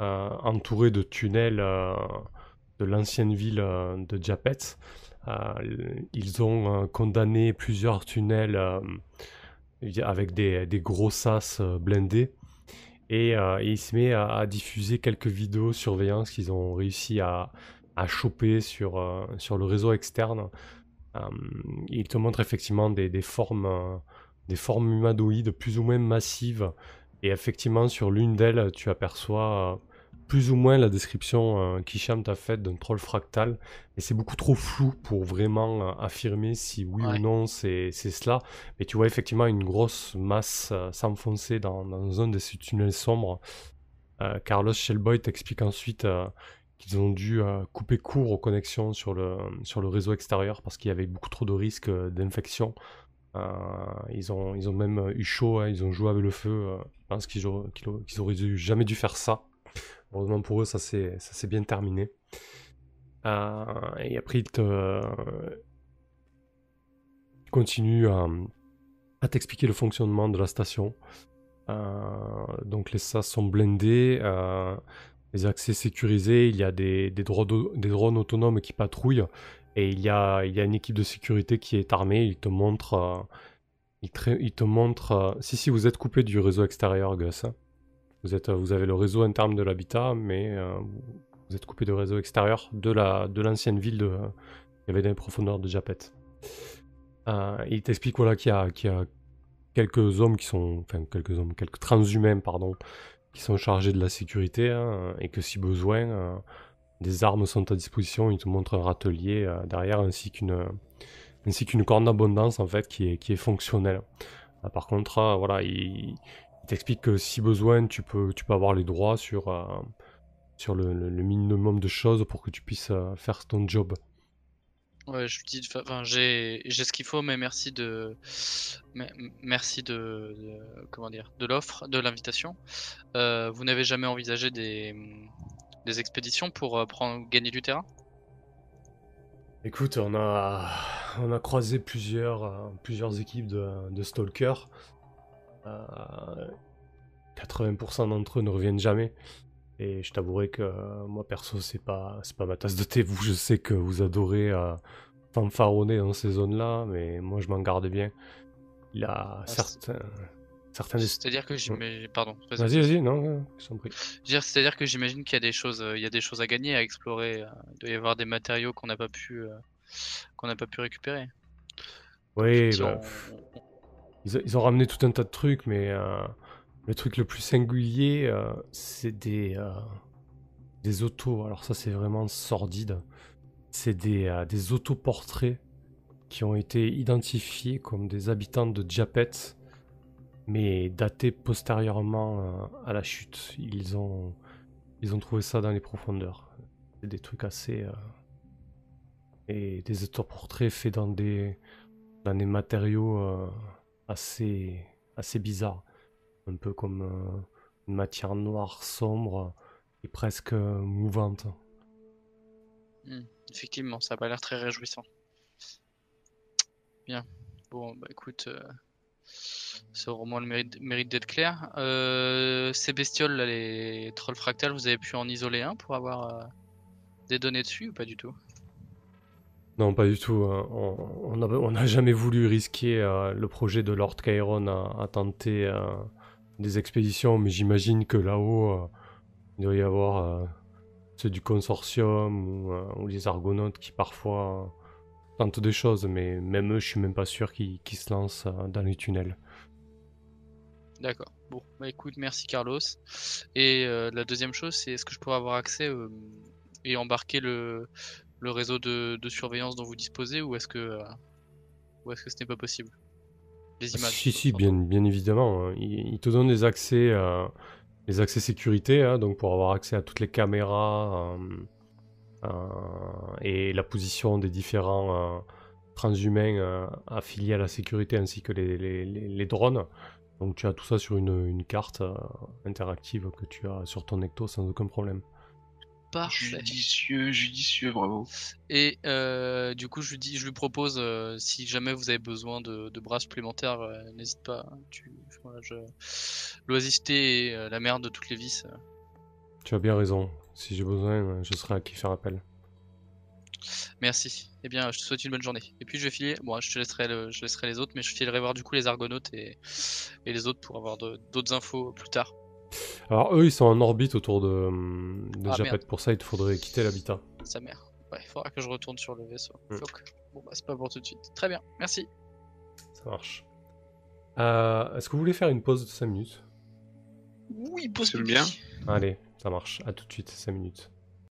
euh, entourée de tunnels de l'ancienne ville de Japet. Ils ont condamné plusieurs tunnels avec des, des gros sas euh, blindés. Et, euh, et il se met à, diffuser quelques vidéos surveillance qu'ils ont réussi à, à choper sur, euh, sur le réseau externe. Il te montre effectivement des, des formes, des formes humanoïdes plus ou moins massives. Et effectivement, sur l'une d'elles, tu aperçois plus ou moins la description euh, qu'Hicham t'a faite d'un troll fractal. Et c'est beaucoup trop flou pour vraiment euh, affirmer si oui
Ouais.
ou non c'est c'est cela. Mais tu vois effectivement une grosse masse euh, s'enfoncer dans, dans un de ces tunnels sombres. Carlos Shellboy t'explique ensuite qu'ils ont dû euh, couper court aux connexions sur le, sur le réseau extérieur parce qu'il y avait beaucoup trop de risques euh, d'infection. Euh, ils, ont, ils ont même eu chaud, hein, ils ont joué avec le feu. je pense qu'ils qu'ils auraient- qu'ils auraient dû- jamais dû faire ça. Heureusement pour eux, ça s'est bien terminé. Euh, et après, il te il continue à, t'expliquer le fonctionnement de la station. Euh, donc les SAS sont blindés, euh, les accès sécurisés, il y a des, des, drones, autonomes qui patrouillent et il y, a, il une équipe de sécurité qui est armée. Il te montre, euh, il, te- montre euh, si si vous êtes coupé du réseau extérieur, Gus. hein. Vous, êtes, vous avez le réseau interne de l'habitat, mais euh, vous êtes coupé du réseau extérieur de la de l'ancienne ville de, il y avait les profondeurs de Japet. Euh, il t'explique voilà, qu'il y, a- qu'il y a quelques hommes qui sont, enfin quelques hommes, quelques transhumains, pardon, qui sont chargés de la sécurité, hein, et que si besoin, euh, des armes sont à disposition. Il te montre un râtelier euh, derrière, ainsi qu'une ainsi qu'une corne d'abondance en fait qui est, qui est fonctionnelle. Par contre, euh, voilà, il, il t'explique que si besoin, tu peux, tu peux avoir les droits sur, euh, sur le, le- le minimum de choses pour que tu puisses euh, faire ton job.
Ouais, je dis, enfin, j'ai, j'ai ce qu'il faut, mais merci de, merci de, de- comment dire, de l'offre, de l'invitation. Euh, vous n'avez jamais envisagé des, des expéditions pour prendre, gagner du terrain?
Écoute, on a, on a croisé plusieurs, plusieurs équipes de, de stalkers. Euh, 80% d'entre eux ne reviennent jamais. Et je t'avouerai que euh, moi perso, c'est pas, c'est pas ma tasse de thé. Vous, je sais que vous adorez euh, fanfaronner dans ces zones-là, mais moi je m'en garde bien. Il a
c'est-
certains, certains.
C'est-à-dire que j'imagine, pardon. vas-y.
Vas-y, non,
C'est-à-dire que j'imagine qu'il y a des choses, euh, il y a des choses à gagner, à explorer. euh, Il doit y avoir des matériaux qu'on n'a pas pu, euh, qu'on n'a pas pu récupérer.
Oui, bah,
on-
Ils, ont ramené tout un tas de trucs, mais euh, le truc le plus singulier, euh, c'est des, euh, des autos. Alors ça, c'est vraiment sordide. C'est des, des autoportraits qui ont été identifiés comme des habitants de Japet, mais datés postérieurement à la chute. Ils ont, ils ont trouvé ça dans les profondeurs. C'est des trucs assez... et des autoportraits faits dans des, dans des matériaux assez, assez bizarres. Un peu comme euh, une matière noire sombre et presque euh, mouvante.
Effectivement, ça a pas l'air très réjouissant. Bien. Bon, bah écoute, euh, ça au moins le mérite, mérite d'être clair. Euh, ces bestioles, les trolls fractales, vous avez pu en isoler un pour avoir des données dessus ou pas du tout?
Non, pas du tout. hein. On n'a jamais voulu risquer euh, le projet de Lord Chiron à, tenter euh, des expéditions, mais j'imagine que là-haut, euh, il doit y avoir ceux du consortium ou, les argonautes qui parfois tentent des choses, mais même eux, je suis même pas sûr qu'ils se lancent dans les tunnels.
D'accord. Bon, bah écoute, merci Carlos. Et la deuxième chose, c'est est-ce que je pourrais avoir accès et embarquer le, le réseau de, de surveillance dont vous disposez ou est-ce que, euh, ou est-ce que ce n'est pas possible? Les images.
Si, si, bien, bien évidemment. hein. Il, il te donne des accès, euh, des accès sécurité, hein, donc pour avoir accès à toutes les caméras euh, et la position des différents transhumains affiliés à la sécurité ainsi que les, les- les- les drones. Donc tu as tout ça sur une, une carte interactive que tu as sur ton Ecto sans aucun problème.
Parfait.
Judicieux, judicieux, bravo.
Et euh, du coup, je lui dis, je lui propose, euh, si jamais vous avez besoin de, de bras supplémentaires, euh, n'hésite pas. hein, Tu, voilà, je... L'oisiveté est euh, la mère de toutes les vices. euh.
Tu as bien raison. Si j'ai besoin, je serai à qui faire appel.
Merci. Eh bien, je te souhaite une bonne journée. Et puis je vais filer. Bon, je te laisserai, le- je laisserai les autres, mais je filerai voir du coup les argonautes et, et les autres pour avoir de- d'autres infos plus tard.
Alors eux, ils sont en orbite autour de, hum, de
Ah,
Japet. Pour ça, il te faudrait quitter l'habitat.
Sa mère. Ouais, il faudra que je retourne sur le vaisseau.
Mm.
Donc, bon, bah, c'est pas pour tout de suite. Très bien, merci.
Ça marche. Euh, Est-ce que vous voulez faire une pause de 5 minutes?
Oui,
le bien?
Allez, ça marche. À tout de suite, 5 minutes.